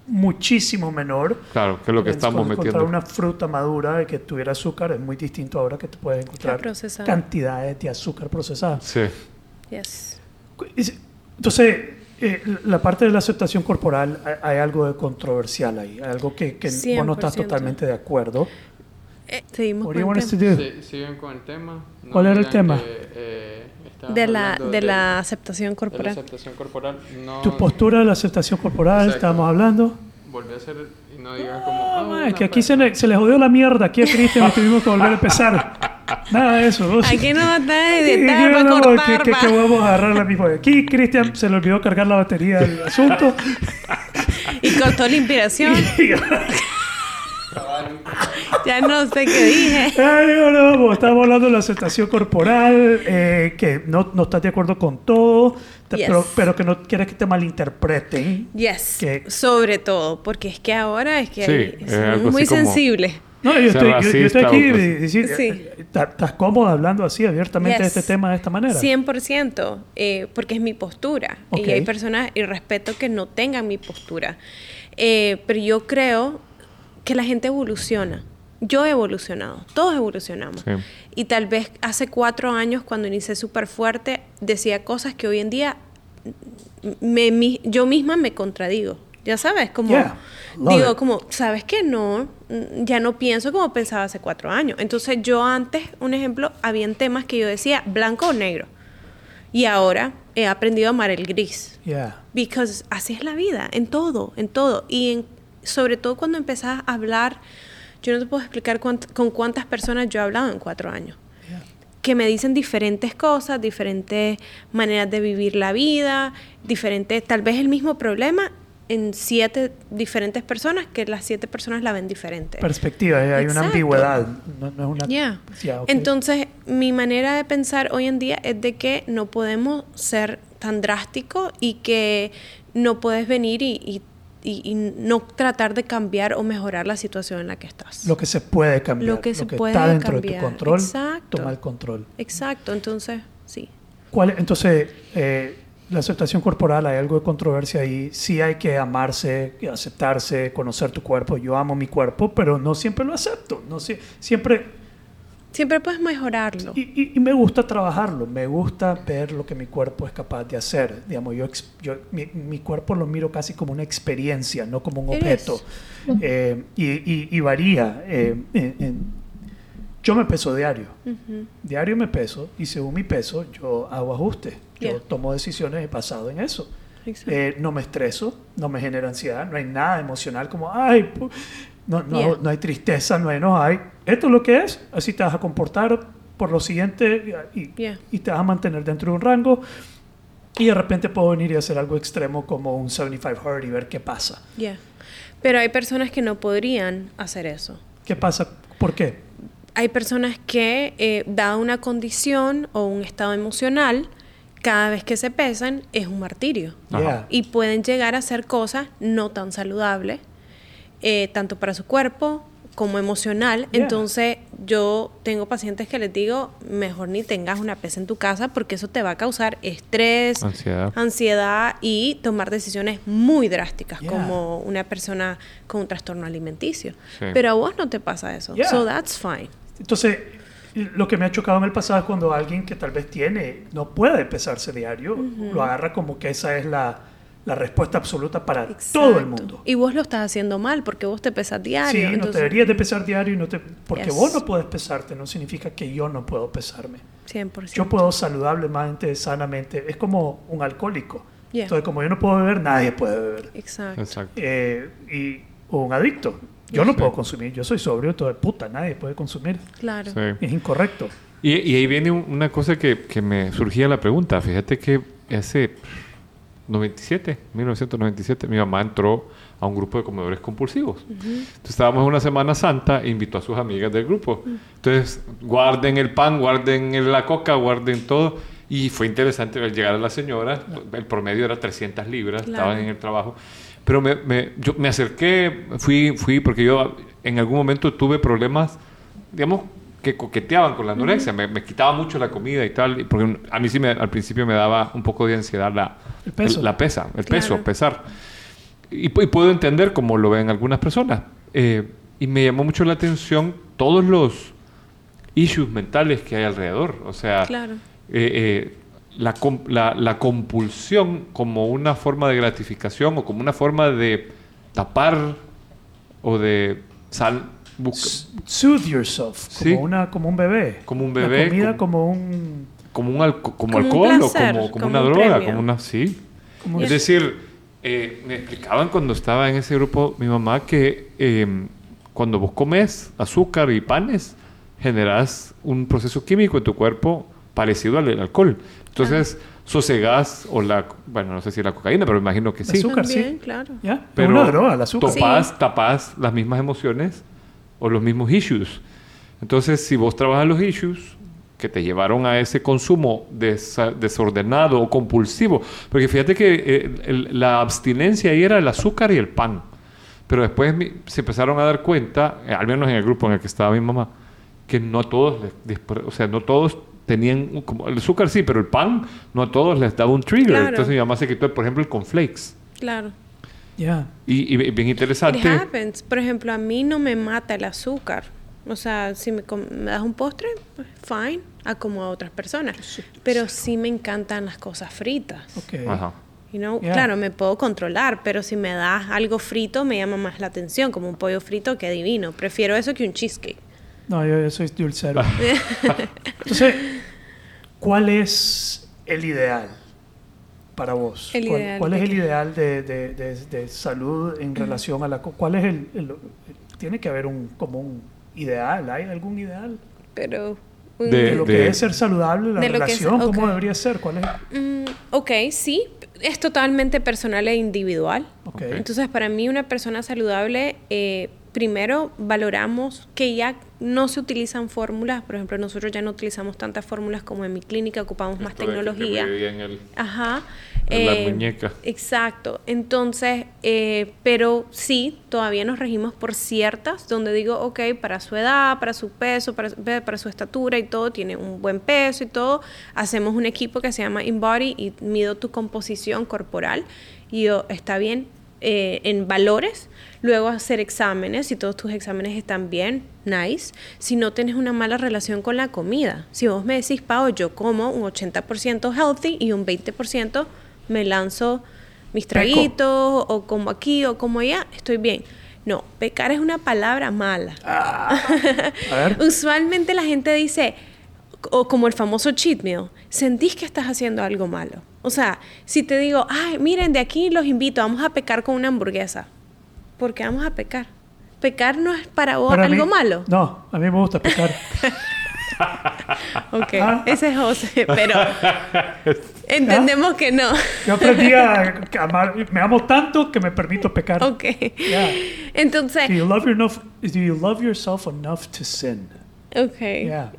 muchísimo menor. Claro, que es lo que Es estamos metiendo. Encontrar una fruta madura y que tuviera azúcar es muy distinto ahora que te puedes encontrar cantidades de azúcar procesada. Sí. Yes. Es- Entonces, eh, la parte de la aceptación corporal, hay, hay algo de controversial ahí, algo que, que vos no estás 100%. totalmente de acuerdo. Eh, seguimos What con do you el want us to tema. siguen con el tema. No ¿Cuál era el tema? que, eh, de la, de de- la aceptación de la corporal. aceptación corporal. No, Tu postura de la aceptación corporal, Exacto. estábamos hablando. Volví a hacer y no digan como. Ah, "Ah, ma, una que aquí pe-". se le, se le jodió la mierda, aquí a Cristian y tuvimos que volver a empezar. Nada de eso. Aquí no está de editar no, no, cortar, que, que, que vamos a agarrar la misma. Aquí Cristian se le olvidó cargar la batería del asunto. Y cortó la inspiración. *laughs* ya no sé qué dije. *laughs* Ay, no, no, vamos, estamos hablando de la aceptación corporal, eh, que no, no estás de acuerdo con todo, te- Yes. pero, pero que no quieres que te malinterpreten. Yes. Que- Sobre todo, porque es que ahora es que Sí, hay- es muy como- sensible. No, yo estoy, yo- yo estoy aquí decir, Sí. eh, ¿estás cómoda hablando así abiertamente de este tema de esta manera? 100%, eh, porque es mi postura. Y hay personas, y respeto que no tengan mi postura. Eh, pero yo creo que la gente evoluciona. Yo he evolucionado, todos evolucionamos. Sí. Y tal vez hace cuatro años, cuando inicié súper fuerte, decía cosas que hoy en día me- mi- yo misma me contradigo. Ya sabes, como Yeah, digo, it. como, ¿sabes qué? No, ya no pienso como pensaba hace cuatro años. Entonces yo antes, un ejemplo, habían temas que yo decía blanco o negro. Y ahora he aprendido a amar el gris. Yeah. Because así es la vida, en todo, en todo. Y en- sobre todo cuando empezás a hablar, yo no te puedo explicar cuánt- con cuántas personas yo he hablado en cuatro años. Yeah. Que me dicen diferentes cosas, diferentes maneras de vivir la vida, diferentes, tal vez el mismo problema en siete diferentes personas, que las siete personas la ven diferente. Perspectiva, eh, hay una ambigüedad. No, no es una. Ya. Yeah, ok. Entonces, mi manera de pensar hoy en día es de que no podemos ser tan drásticos y que no puedes venir y, y- y- y no tratar de cambiar o mejorar la situación en la que estás. Lo que se puede cambiar. Lo que se puede está dentro de cambiar. tu control. Exacto. Toma el control. Exacto, entonces, sí. ¿Cuál, entonces, eh, la aceptación corporal, hay algo de controversia ahí. Sí hay que amarse, aceptarse, conocer tu cuerpo. Yo amo mi cuerpo, pero no siempre lo acepto. No sie- siempre. Siempre puedes mejorarlo. Y, y- y me gusta trabajarlo. Me gusta ver lo que mi cuerpo es capaz de hacer. Digamos, yo, yo mi, mi cuerpo lo miro casi como una experiencia, no como un objeto. Eh, y, y- varía. eh, en- en- yo me peso diario. Ujú. Diario me peso y según mi peso yo hago ajustes. Yo Yeah. tomo decisiones basado en eso. Eh, no me estreso, no me genera ansiedad, no hay nada emocional como, ay, pu-". No, no, Yeah. no hay tristeza, no hay, no hay. Esto es lo que es, así te vas a comportar por lo siguiente y, Yeah. y te vas a mantener dentro de un rango. Y de repente puedo venir y hacer algo extremo como un 75 hard y ver qué pasa. Yeah. Pero hay personas que no podrían hacer eso. ¿Qué pasa? ¿Por qué? hay personas que, eh, dada una condición o un estado emocional, cada vez que se pesan es un martirio. Yeah. Y pueden llegar a hacer cosas no tan saludables, eh, tanto para su cuerpo como emocional. Yeah. Entonces, yo tengo pacientes que les digo, mejor ni tengas una pesa en tu casa porque eso te va a causar estrés, Ansiedad. ansiedad y tomar decisiones muy drásticas, Yeah. como una persona con un trastorno alimenticio. Sí. Pero a vos no te pasa eso. Yeah. So that's fine. Entonces, lo que me ha chocado en el pasado es cuando alguien que tal vez tiene, no puede pesarse diario, lo agarra como que esa es la, la respuesta absoluta para todo el mundo. Y vos lo estás haciendo mal porque vos te pesas diario. Sí, no te deberías de pesar diario y no te, porque Yes. vos no puedes pesarte, no significa que yo no puedo pesarme. 100%. Yo puedo saludablemente, sanamente, es como un alcohólico. Yeah. Entonces, como yo no puedo beber, nadie puede beber. Exacto. Exacto. Eh, y, o un adicto. Yo no Sí. puedo consumir, yo soy sobrio, todo de puta, nadie puede consumir. Claro. Sí. Es incorrecto. Y, y ahí viene un- una cosa que, que me surgía la pregunta. Fíjate que hace 97, 1997, mi mamá entró a un grupo de comedores compulsivos. Entonces estábamos en una Semana Santa e invitó a sus amigas del grupo. Entonces, guarden el pan, guarden la coca, guarden todo. Y fue interesante ver llegar a la señora. El promedio era 300 libras, Claro. estaban en el trabajo. Pero me, me- yo me acerqué, fui, fui porque yo en algún momento tuve problemas, digamos, que coqueteaban con la anorexia. me, me quitaba mucho la comida y tal. Porque a mí sí me, al principio me daba un poco de ansiedad la, El peso. la pesa, el peso, pesar. Y, pu- y puedo entender cómo lo ven algunas personas. Eh, y me llamó mucho la atención todos los issues mentales que hay alrededor. O sea, Claro. eh, eh, la- la compulsión como una forma de gratificación o como una forma de tapar o de sal, busca- Soothe yourself, como, Sí. una, como un bebé. Como un La bebé, comida como- como un... como un alco- como Como un alcohol o placer, como, como como una un droga, premio. como una sí. Como Es decir, eh, me explicaban cuando estaba en ese grupo mi mamá que eh, cuando vos comes azúcar y panes, generas un proceso químico en tu cuerpo parecido al del alcohol. Entonces, sosegás o la, bueno, no sé si la cocaína, pero me imagino que sí. Azúcar. También, sí. claro. ¿Ya? Pero una droga, el azúcar. Sí. Tapás, tapás las mismas emociones o los mismos issues. Entonces, si vos trabajas los issues que te llevaron a ese consumo desordenado o compulsivo, porque fíjate que eh, el- la abstinencia ahí era el azúcar y el pan. Pero después mi- se empezaron a dar cuenta, eh, al menos en el grupo en el que estaba mi mamá, que no a todos, les- o sea, no todos tenían, como el azúcar sí, pero el pan no a todos les daba un trigger. Claro. Entonces mi mamá se quitó, por ejemplo, el cornflakes. Claro. Ya. Y, y bien It interesante. happens. Por ejemplo, a mí no me mata el azúcar. O sea, si me, me das un postre, fine, a como a otras personas. Pero sí me encantan las cosas fritas. Ok. Ajá. You know? Yeah. Claro, me puedo controlar, pero si me das algo frito me llama más la atención, como un pollo frito que divino. Prefiero eso que un cheesecake. No, yo, yo soy dulcero. *laughs* Entonces, ¿cuál es el ideal para vos. El ¿Cuál, ideal cuál de es el ideal de, de- de- de salud en relación a la... co- ¿Cuál es el, el- Tiene que haber un como un ideal. ¿Hay algún ideal? Pero... De- De lo de- que es ser saludable, la de lo que es- relación, ¿cómo debería ser? ¿Cuál es? Mm, ok, sí, es totalmente personal e individual. Ok. Entonces, para mí una persona saludable, eh, primero valoramos que ya no se utilizan fórmulas. Por ejemplo, nosotros ya no utilizamos tantas fórmulas como en mi clínica, ocupamos más Esto que te tecnología. medían el- Ajá. En la Eh, muñeca. Exacto. Entonces, eh, pero sí, todavía nos regimos por ciertas, donde digo, ok, para su edad, para su peso, para, para su estatura y todo, tiene un buen peso y todo. Hacemos un equipo que se llama InBody y mido tu composición corporal. Y yo, está bien, eh, en valores. Luego hacer exámenes, si todos tus exámenes están bien, nice. Si no tienes una mala relación con la comida. Si vos me decís, Pau, yo como un 80% healthy y un 20% me lanzo mis Peco. traguitos o como aquí o como allá, estoy bien. No, pecar es una palabra mala. A ver. *laughs* Usualmente la gente dice, o como el famoso cheat meal, sentís que estás haciendo algo malo. O sea, si te digo, ay, miren, de aquí los invito, vamos a pecar con una hamburguesa. ¿Por qué vamos a pecar? Pecar no es para vos Para algo mí- malo. No, a mí me gusta pecar. *laughs* Ok, Ah. ese es José, pero *laughs* entendemos que no. Yo aprendí a amar, me amo tanto que me permito pecar. Ok. Yeah. Entonces, Do you love your enough? Do you love yourself enough to sin? ok. Yeah.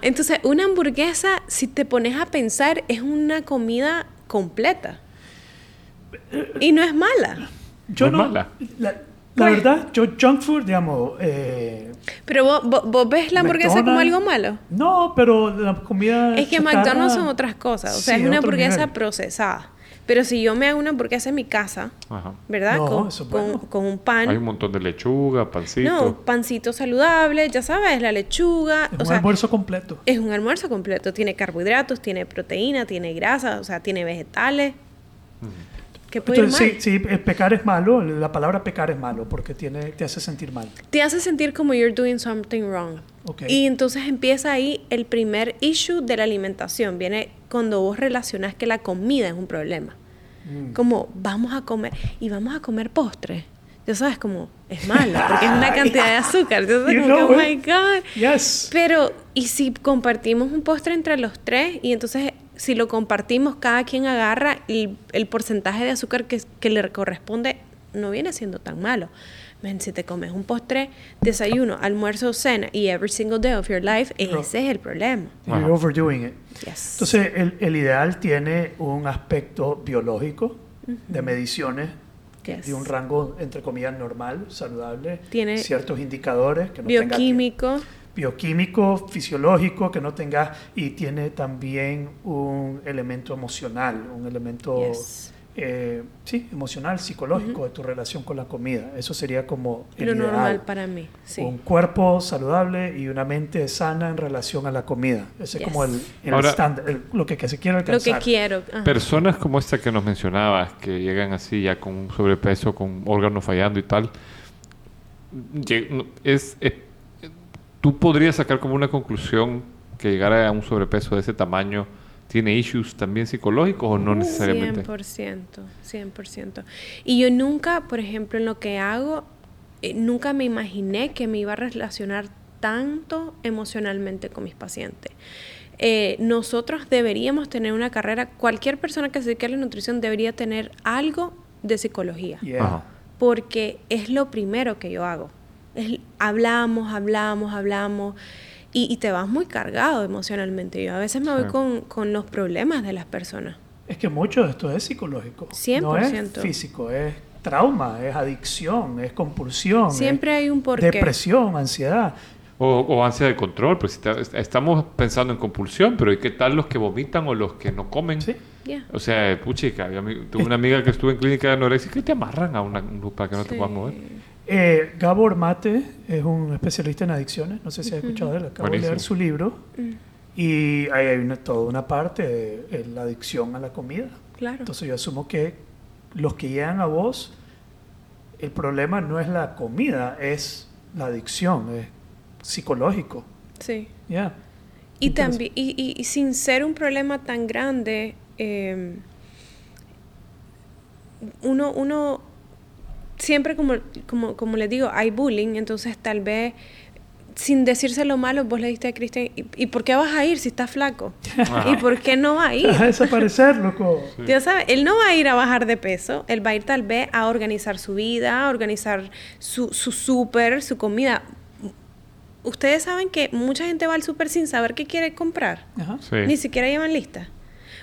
Entonces, una hamburguesa, si te pones a pensar, es una comida completa. Y no es mala. Yo No no. es mala. La, la Pues- verdad, yo junk food, digamos. eh, Pero vos, vos- vos ves la hamburguesa como McDonald's- algo malo. No, pero la comida. Es que chatarra- McDonald's son otras cosas. O sea, Sí, es una hamburguesa nivel. procesada. Pero si yo me hago una hamburguesa en mi casa, Ajá. ¿verdad? No, con, eso es con- con un pan. Hay un montón de lechuga, pancito. No, pancito saludable, ya sabes, la lechuga. Es o un sea, almuerzo completo. es un almuerzo completo. Tiene carbohidratos, tiene proteína, tiene grasa, o sea, tiene vegetales. ¿Qué puede ir mal? Entonces, sí, sí, eh, pecar es malo. La palabra pecar es malo porque tiene, te hace sentir mal. Te hace sentir como you're doing something wrong. Ok. Y entonces empieza ahí el primer issue de la alimentación. Viene cuando vos relacionas que la comida es un problema. Mm. Como vamos a comer y vamos a comer postre. Ya sabes, como es malo porque es una *laughs* cantidad de azúcar. Entonces, como que, oh my God. Yes. Pero, ¿y si compartimos un postre entre los tres? Y entonces, si lo compartimos, cada quien agarra el, el porcentaje de azúcar que, que le corresponde, no viene siendo tan malo. Men, si te comes un postre, desayuno, almuerzo, cena y every single day of your life, No. ese es el problema. You're Ajá. overdoing it. Yes. Entonces, el, el ideal tiene un aspecto biológico de mediciones Yes. de un rango, entre comillas, normal, saludable. Tiene ciertos indicadores que no tenga que- Bioquímico, fisiológico, que no tenga, y tiene también un elemento emocional, un elemento, Yes. eh, sí, emocional, psicológico de tu relación con la comida. Eso sería como el lo ideal. normal para mí. Sí. Un cuerpo saludable y una mente sana en relación a la comida. Ese es como el, el Ahora- estándar, el- lo que, que se quiere Lo que alcanzar. quiero. ajá. Personas como esta que nos mencionabas, que llegan así ya con un sobrepeso, con órganos fallando y tal, es- tú podrías sacar como una conclusión que llegar a un sobrepeso de ese tamaño tiene issues también psicológicos o no necesariamente. 100%, 100%. Y yo nunca, por ejemplo, en lo que hago, eh, nunca me imaginé que me iba a relacionar tanto emocionalmente con mis pacientes. Eh, nosotros deberíamos tener una carrera, cualquier persona que se dedique a la nutrición debería tener algo de psicología, Yeah. Porque es lo primero que yo hago. Es- hablamos, hablamos, hablamos. Y, y te vas muy cargado emocionalmente. Yo a veces me voy con, con los problemas de las personas. Es que mucho de esto es psicológico. No 100%. es físico, es trauma, es adicción, es compulsión. es Siempre hay un porqué. Depresión, ansiedad. O, o ansia de control, pues si est- estamos pensando en compulsión, pero ¿y qué tal los que vomitan o los que no comen? Sí. Ya. O sea, puchica, tuve una amiga que estuvo en clínica de anorexia que te amarran a una, un grupo para que no te puedas mover. Eh, Gabor Mate es un especialista en adicciones. No sé si has escuchado de él. Acabo de leer Buenísimo. su libro. Mm, Y ahí hay una, toda una parte de la adicción a la comida. Claro. Entonces yo asumo que los que llegan a vos, el problema no es la comida, es la adicción, es psicológico. Sí. ¿ya? Y también, y, y- y sin ser un problema tan grande, eh, uno, uno siempre como, como, como les digo, hay bullying, entonces tal vez sin decirse lo malo, vos le diste a Cristian, ¿y, y por qué vas a ir si estás flaco? ¿Y por qué no va a ir? *laughs* A desaparecer, loco. Dios sabe, él no va a ir a bajar de peso, él va a ir tal vez a organizar su vida, a organizar su, su súper, su comida. Ustedes saben que mucha gente va al súper sin saber qué quiere comprar. Ajá. Sí. Ni siquiera llevan lista.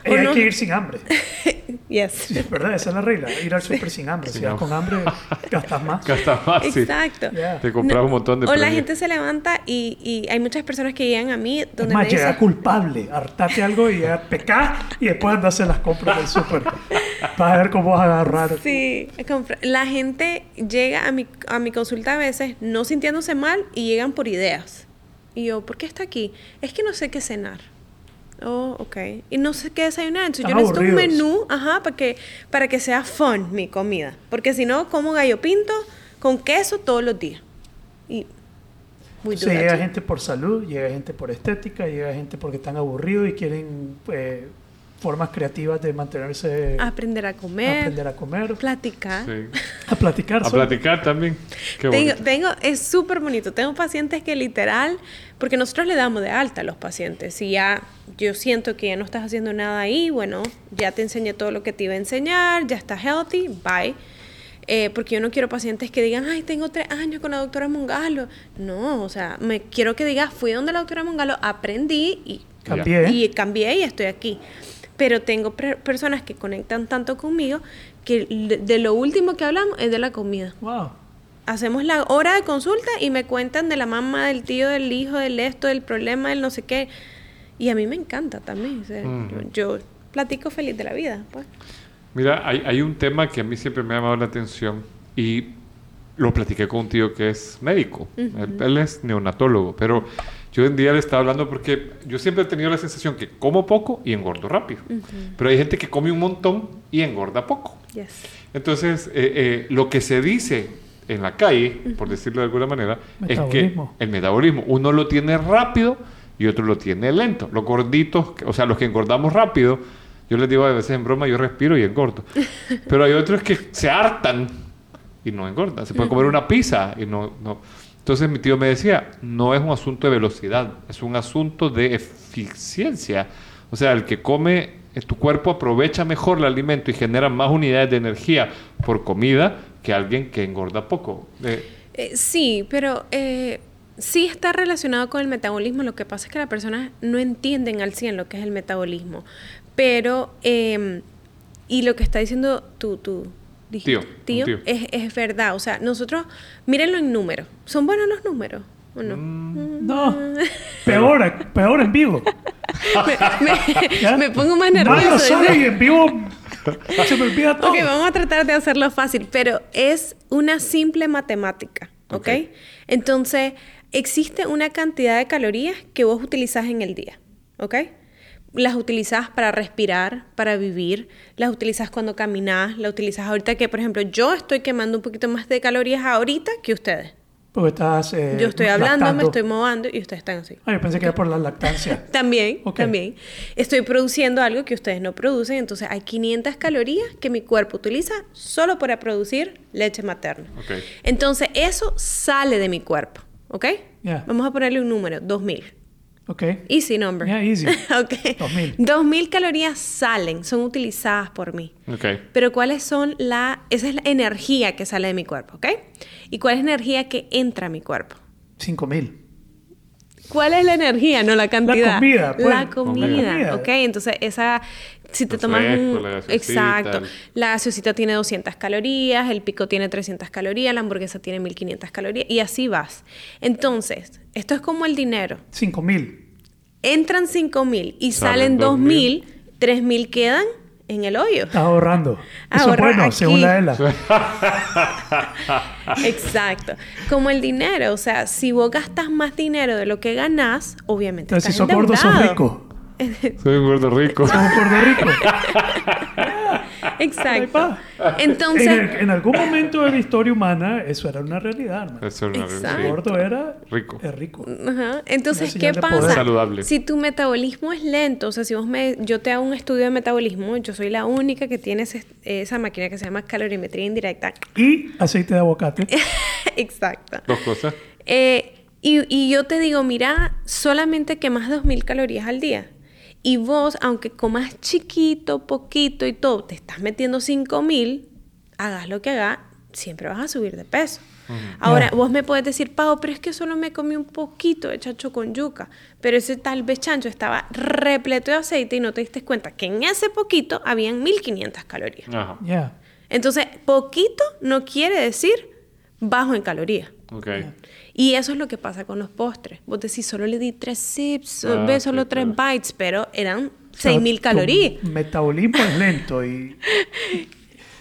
Y ¿O hay no? que ir sin hambre. *laughs* Yes. Sí, es verdad, esa es la regla. Ir al súper sin hambre. Sin si vas con hambre, *laughs* gastas más. Gasta más, sí. Exacto. Yeah. Te compras un montón de O la gente se levanta y, y hay muchas personas que llegan a mí Es donde más, me llega dicen, culpable, hartate algo y ya pecás y después andas a las compras del súper. Vas a ver cómo vas a agarrar. Sí, la gente llega a mi, a mi consulta a veces no sintiéndose mal y llegan por ideas. Y yo, ¿por qué está aquí? Es que no sé qué cenar. Oh, ok. Y no sé qué desayunar. Entonces yo necesito un aburridos. menú, ajá, para que, para que sea fun mi comida. Porque si no, como gallo pinto con queso todos los días. Y Sí, that llega gente por salud, llega gente por estética, llega gente porque están aburridos y quieren eh, formas creativas de mantenerse, aprender a comer, aprender a comer, platicar. Sí. a platicar. A platicar también. Qué Tengo, es súper bonito. Tengo pacientes que literal, porque nosotros le damos de alta a los pacientes. Si ya yo siento que ya no estás haciendo nada ahí, bueno, ya te enseñé todo lo que te iba a enseñar, ya estás healthy, bye. Eh, porque yo no quiero pacientes que digan, ay, tengo tres años con la doctora Mongalo. No, o sea, me quiero que digas, fui donde la doctora Mongalo, aprendí y Cambié. y cambié y estoy aquí. Pero tengo personas que conectan tanto conmigo que de, de lo último que hablamos es de la comida Wow. hacemos la hora de consulta y me cuentan de la mamá, del tío, del hijo, del esto, del problema, del no sé qué. Y a mí me encanta también. o sea, Ujú. yo, yo platico feliz de la vida. Pues. Mira, hay, hay un tema que a mí siempre me ha llamado la atención y lo platiqué con un tío que es médico. él, él es neonatólogo, pero yo en día le estaba hablando porque yo siempre he tenido la sensación que como poco y engordo rápido. Pero hay gente que come un montón y engorda poco. Yes. Entonces, eh, eh, lo que se dice en la calle, por decirlo de alguna manera, es que el metabolismo, uno lo tiene rápido y otro lo tiene lento. Los gorditos, o sea, los que engordamos rápido, yo les digo a veces en broma, yo respiro y engordo. *laughs* Pero hay otros que se hartan y no engordan. Se puede comer una pizza y no, no. Entonces mi tío me decía, no es un asunto de velocidad, es un asunto de eficiencia. O sea, el que come, eh, tu cuerpo aprovecha mejor el alimento y genera más unidades de energía por comida que alguien que engorda poco. Eh, Eh, sí, pero eh, sí está relacionado con el metabolismo. Lo que pasa es que las personas no entienden al 100 lo que es el metabolismo. Pero, eh, y lo que está diciendo tu, tu dijiste, Tío. Es, es verdad. O sea, nosotros, mírenlo en números. ¿Son buenos los números o no? Mm. No, *laughs* peor, peor en vivo. *laughs* *laughs* me, pongo más Malo soy dice. y en vivo se me olvida todo. Ok, vamos a tratar de hacerlo fácil, pero es una simple matemática, ¿ok? Ok. Entonces, existe una cantidad de calorías que vos utilizás en el día, ¿ok? Las utilizás para respirar, para vivir, las utilizas cuando caminas, las utilizas ahorita que, por ejemplo, yo estoy quemando un poquito más de calorías ahorita que ustedes. Porque estás. eh, yo estoy hablando, me estoy movando y ustedes están así. Ah, yo pensé que era por la lactancia. *laughs* También, también. Estoy produciendo algo que ustedes no producen, entonces hay 500 calorías que mi cuerpo utiliza solo para producir leche materna. Ok. Entonces eso sale de mi cuerpo, ¿ok? Yeah. Vamos a ponerle un número, 2000. Ok. Easy number. Yeah, easy. *laughs* ok. 2000. 2000 calorías salen, son utilizadas por mí. ok. Pero cuáles son la esa es la energía que sale de mi cuerpo, ¿ok? Y cuál es la energía que entra a mi cuerpo. 5000. ¿Cuál es la energía? No la cantidad. comida, pues. La La comida. comida. Ok, entonces esa. Si te tomas un. la Exacto. La gaseosita tiene 200 calorías, el pico tiene 300 calorías, la hamburguesa tiene 1500 calorías y así vas. Entonces, esto es como el dinero. 5000. Entran 5000 y Salen salen 2000. 2000, 3000 quedan en el hoyo. Estás ahorrando. Eso Ahorra es bueno, aquí. según la ELA. *laughs* Exacto. Como el dinero, o sea, si vos gastas más dinero de lo que ganás, obviamente Entonces, si estás sos gordo, sos rico. *laughs* Soy un gordo rico. Somos gordo rico. *laughs* Exacto. Entonces, en, en algún momento de la historia humana, eso era una realidad, hermano. Eso es una- Exacto. El gordo era Rico. es rico. Ajá. Entonces, ¿qué pasa? Saludable. Si tu metabolismo es lento, o sea, si vos me, yo te hago un estudio de metabolismo, yo soy la única que tiene ese- esa máquina que se llama calorimetría indirecta. Y aceite de aguacate. *laughs* Exacto. Dos cosas. Eh, y, y yo te digo, mira, solamente quemas 2.000 calorías al día. Y vos, aunque comas chiquito, poquito y todo, te estás metiendo 5.000, hagas lo que hagas, siempre vas a subir de peso. Ahora, vos me puedes decir, Pau, pero es que solo me comí un poquito de chancho con yuca. Pero ese tal vez chancho estaba repleto de aceite y no te diste cuenta que en ese poquito habían 1.500 calorías. Entonces, poquito no quiere decir bajo en calorías. Ok. Y eso es lo que pasa con los postres. Vos decís, solo le di tres sips, Ah, ve sí, solo tres claro. bites, pero eran O sea, 6.000 tu calorías. metabolismo es lento y... *laughs*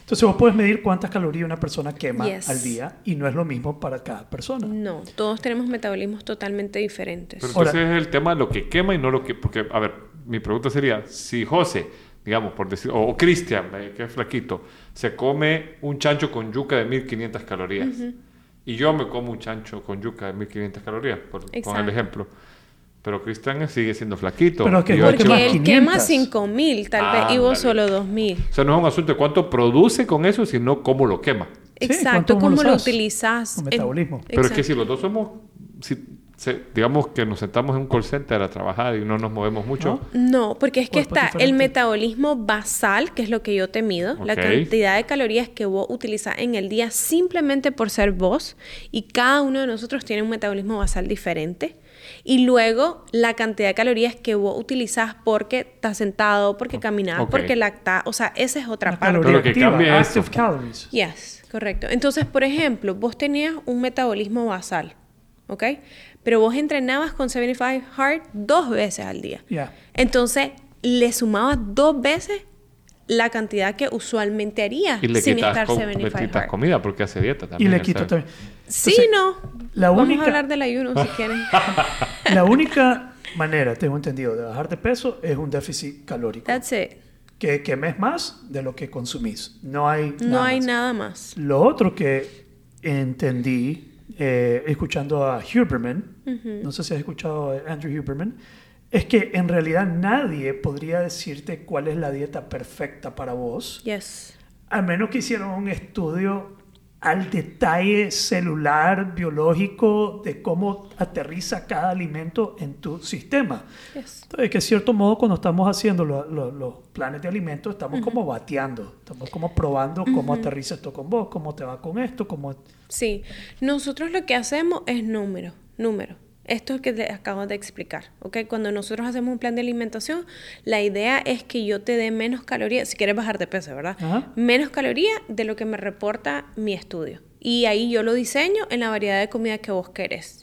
Entonces vos puedes medir cuántas calorías una persona quema Yes. al día y no es lo mismo para cada persona. No, todos tenemos metabolismos totalmente diferentes. Pero Ahora- entonces es el tema de lo que quema y no lo que... Porque, a ver, mi pregunta sería, si José, digamos, por decir, o, o Cristian, eh, que es flaquito, se come un chancho con yuca de 1500 calorías, y yo me como un chancho con yuca de 1500 calorías, por, con el ejemplo, pero Cristian sigue siendo flaquito. Pero que Porque él 500. quema 5.000 tal vez y vos solo 2.000. O sea, no es un asunto de cuánto produce con eso, sino cómo lo quema. Exacto, ¿cuánto cómo lo utilizas. Con en- metabolismo. Pero es que si los dos somos, si, se- digamos que nos sentamos en un call center a trabajar y no nos movemos mucho, ¿No? No, porque es que está el diferente. metabolismo basal, que es lo que yo te mido, la Ok. cantidad de calorías que vos utilizas en el día simplemente por ser vos, y cada uno de nosotros tiene un metabolismo basal diferente. Y luego la cantidad de calorías que vos utilizas porque estás sentado, porque caminas, Ok. porque lactás. O sea, esa es otra Una parte. caloría lo que activa, cambia es active eso. calories. Yes, correcto. Entonces, por ejemplo, vos tenías un metabolismo basal, ¿ok? Pero vos entrenabas con 75 Hard dos veces al día. Ya. Entonces, le sumabas dos veces la cantidad que usualmente harías y le sin quitas, estar co- 75 le quitas Hard. comida porque hace dieta Y también. le o quito también. Sí, Entonces, no. la Vamos única- a hablar del ayuno si quieren. *laughs* La única manera, tengo entendido, de bajar de peso es un déficit calórico. That's it. Que quemes más de lo que consumís. No hay No nada hay más. nada más. Lo otro que entendí eh, escuchando a Huberman, no sé si has escuchado a Andrew Huberman, es que en realidad nadie podría decirte cuál es la dieta perfecta para vos, Yes. a menos que hicieran un estudio al detalle celular, biológico, de cómo aterriza cada alimento en tu sistema. Yes. Entonces, que de cierto modo, cuando estamos haciendo lo- lo- los planes de alimentos, estamos como bateando, estamos como probando cómo aterriza esto con vos, cómo te va con esto, cómo... Sí, nosotros lo que hacemos es número, número. Esto es que te acabo de explicar, ¿ok? Cuando nosotros hacemos un plan de alimentación, la idea es que yo te dé menos calorías, si quieres bajar de peso, ¿verdad? Ajá. Menos calorías de lo que me reporta mi estudio. Y ahí yo lo diseño en la variedad de comida que vos querés.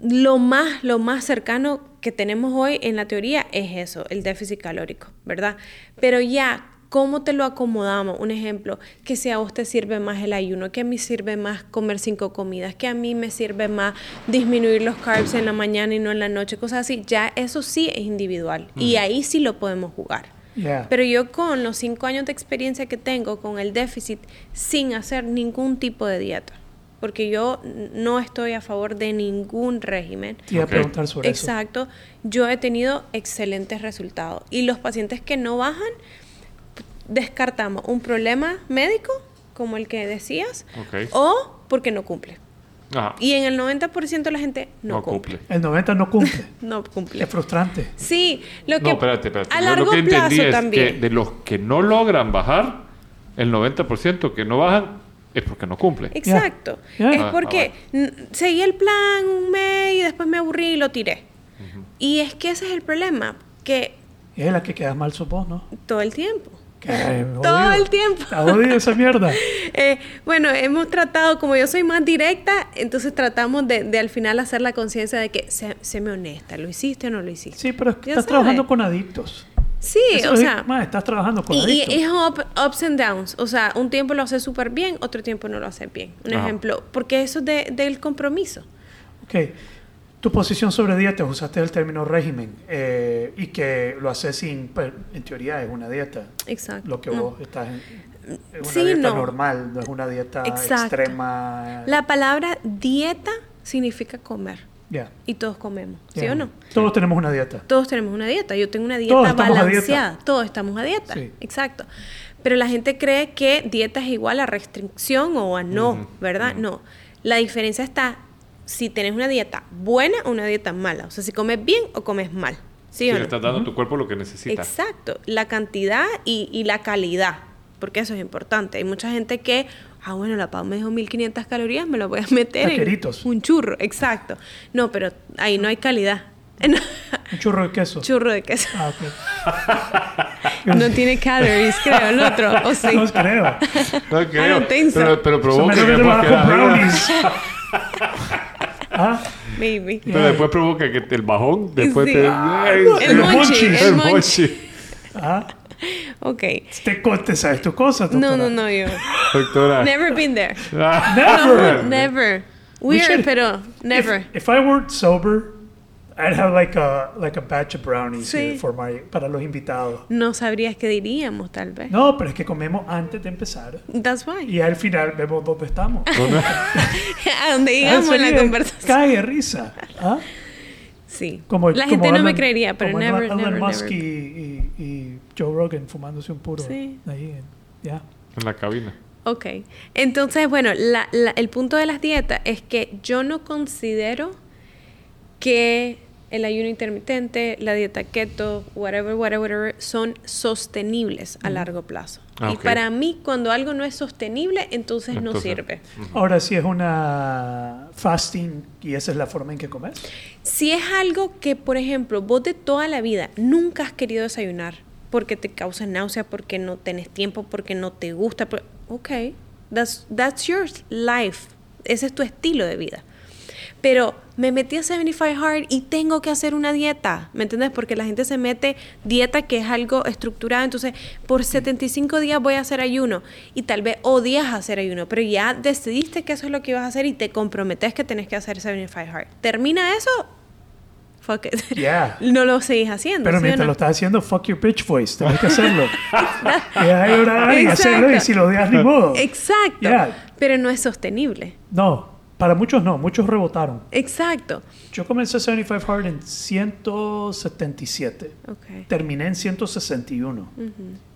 Lo más, lo más cercano que tenemos hoy en la teoría es eso, el déficit calórico, ¿verdad? Pero ya, ¿cómo te lo acomodamos? Un ejemplo, que si a vos te sirve más el ayuno, que a mí sirve más comer cinco comidas, que a mí me sirve más disminuir los carbs en la mañana y no en la noche, cosas así, ya eso sí es individual y ahí sí lo podemos jugar. Yeah. Pero yo con los cinco años de experiencia que tengo con el déficit, sin hacer ningún tipo de dieta, porque yo no estoy a favor de ningún régimen. Te iba a preguntar sobre eso. Exacto, yo he tenido excelentes resultados. Y los pacientes que no bajan, descartamos un problema médico, como el que decías, o porque no cumple. Ajá. Y en el 90% de la gente no, no cumple. cumple. El 90 no cumple. *laughs* No es cumple. frustrante. Sí, lo que No, espérate, espérate. a Yo largo lo que entendí plazo es también. que de los que no logran bajar, el 90% que no bajan es porque no cumple. Exacto. Es Ah, porque n- seguí el plan un mes y después me aburrí y lo tiré. Y es que ese es el problema, que Es la que quedas mal sos vos, ¿no? todo el tiempo. Que, *laughs* Todo el tiempo. Jodido esa mierda. *laughs* Eh, bueno, hemos tratado, como yo soy más directa, entonces tratamos de, de al final hacer la conciencia de que se, séme honesta, ¿lo hiciste o no lo hiciste? Sí, pero es que Ya estás trabajando con adictos. Sí, Eso o es- sea, estás trabajando con y, y es up- ups and downs, o sea, un tiempo lo haces súper bien, otro tiempo no lo haces bien. Un Ajá. ejemplo, porque eso es de, del compromiso. Ok. Tu posición sobre dieta, usaste el término régimen eh, y que lo haces sin, pues, en teoría es una dieta. Exacto. Lo que No. vos estás en es una Sí, dieta no. normal, no es una dieta Exacto. extrema. La palabra dieta significa comer. Ya. Y todos comemos, ¿sí o no? Todos tenemos una dieta. Todos tenemos una dieta. Yo tengo una dieta Todos balanceada. dieta. Todos estamos a dieta. Sí. Exacto. Pero la gente cree que dieta es igual a restricción o a no, ¿verdad? No. La diferencia está si tenés una dieta buena o una dieta mala. O sea, si comes bien o comes mal. ¿Sí Si o le estás dando a tu cuerpo lo que necesita. Exacto, la cantidad y, y la calidad, porque eso es importante. Hay mucha gente que, ah, bueno, la Pau me dijo 1500 calorías, me lo voy a meter Taqueritos. en un churro, exacto. No, pero ahí no hay calidad. *laughs* Un churro de queso. churro de queso. Ah, ok. *laughs* No tiene calories, creo, el otro, o sí. No creo. *laughs* No creo. Pero, pero provoca me que lo después bajo quedas arriba. brownies. Ah, Maybe. Pero después provoca que el bajón, después Sí. te... Ah, Ay, el sí. monchi, el El monchi. monchi. ah. Ok. Te, co- te sabes tu cosa, No, doctora. no, no, yo. Doctora. Never been there. Ah. Never. Never. We Weird, should- pero never. If, if I weren't sober, I'd have like a like a batch of brownies Sí. for my, para los invitados. No sabrías qué diríamos, tal vez. No, pero es que comemos antes de empezar. That's why. Y al final vemos dónde estamos. *laughs* A donde digamos Ah, en la conversación. Cae risa. ¿Ah? Sí. Como, la como gente no me Elon- creería, pero como never, Elon never, Musk never. Y, y, y Joe Rogan fumándose un puro. Sí. Ahí, en- ya. En la cabina. Ok. Entonces, bueno, la- la- el punto de las dietas es que yo no considero que el ayuno intermitente, la dieta keto, whatever, whatever, whatever, son sostenibles a largo plazo. Ah, y para mí, cuando algo no es sostenible, entonces, no Entonces, sirve. Ahora, si es una fasting y esa es la forma en que comes. Si es algo que, por ejemplo, vos de toda la vida nunca has querido desayunar porque te causa náusea, porque no tenés tiempo, porque no te gusta, por- ok, that's, that's your life, ese es tu estilo de vida. Pero me metí a 75 Hard y tengo que hacer una dieta, ¿me entiendes? Porque la gente se mete dieta que es algo estructurado, entonces por 75 días voy a hacer ayuno y tal vez odias hacer ayuno, pero ya decidiste que eso es lo que ibas a hacer y te comprometes que tenés que hacer 75 Hard. Termina eso, fuck it. Yeah. *laughs* No lo seguís haciendo. Pero ¿sí mientras no? lo estás haciendo, fuck your bitch voice. Tenés que hacerlo. *laughs* Deja de llorar y Exacto. hacerlo y si lo odias ni modo. Exacto. Yeah. Pero no es sostenible. No, para muchos no. Muchos rebotaron. Exacto. Yo comencé 75 Hard en 177. Ok. Terminé en 161.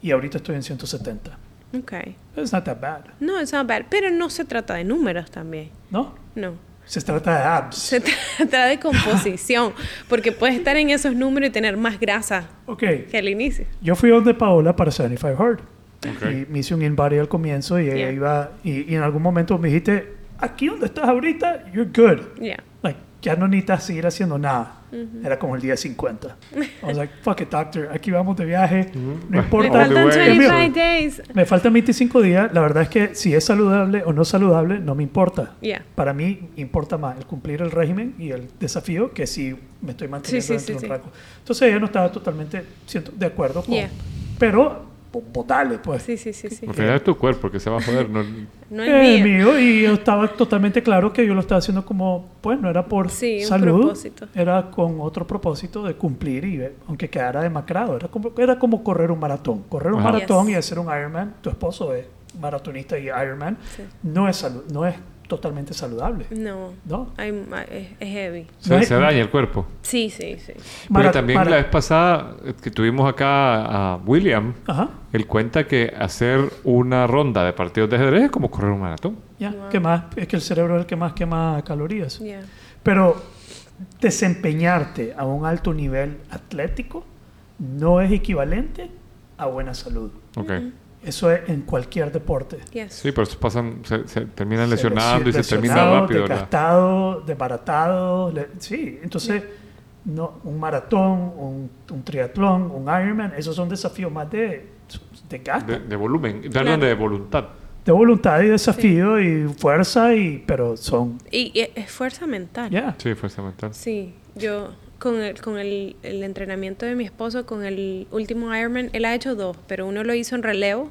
Y ahorita estoy en 170. Ok. It's not that bad. No, it's not bad. Pero no se trata de números también. ¿No? No. Se trata de abs. Se *laughs* trata de composición. porque puedes estar en esos números y tener más grasa Ok. que al inicio. Yo fui donde Paola para 75 Hard. Ok. Y me hice un in-body al comienzo y ella Yeah. iba... Y, y en algún momento me dijiste, aquí donde estás ahorita, you're good. Yeah. Like, ya no necesitas seguir haciendo nada. Era como el día 50. *laughs* I was like, fuck it, doctor. Aquí vamos de viaje. No Me importa. All the faltan way. 25 days. Me faltan 25 días. La verdad es que si es saludable o no saludable, no me importa. Yeah. Para mí importa más el cumplir el régimen y el desafío que si me estoy manteniendo Sí, sí, dentro sí, de un sí. rango. Entonces ella no estaba totalmente siento, de acuerdo con... Yeah. Pero, votale, pues. Sí, sí, sí, sí. Al final es tu cuerpo que se va a joder. No, *laughs* No es Eh, mío. mío, y yo estaba totalmente claro que yo lo estaba haciendo como, pues no era por Sí, un salud, propósito. era con otro propósito de cumplir y eh, aunque quedara demacrado, era como, era como correr un maratón. Correr un Ajá. maratón Yes. y hacer un Ironman, tu esposo es maratonista y Ironman, Sí. no, es salu- no es totalmente saludable. No. ¿No? Hay- es, es heavy. se, No se daña el cuerpo. Sí, sí, sí. Mara- también mara- la vez pasada que tuvimos acá a William, Ajá, él cuenta que hacer una ronda de partidos de ajedrez es como correr un maratón. ya, Wow. ¿qué más? Es que el cerebro es el que más quema calorías. Yeah. Pero desempeñarte a un alto nivel atlético no es equivalente a buena salud. Ok. Eso es en cualquier deporte. Yes. Sí, pero eso pasan, se, se terminan Se lesionando y se termina rápido. Desgastado, desbaratado. le- sí, entonces no, un maratón, un, un triatlón, un Ironman, esos son desafíos más de, de gasto, De, de, de volumen, Claro. perdón, de voluntad. voluntad y desafío y fuerza, y, pero son... Y, y es fuerza mental. Ya. Sí, fuerza mental. Sí, yo con el, con el, el entrenamiento de mi esposo, con el último Ironman, él ha hecho dos, pero uno lo hizo en relevo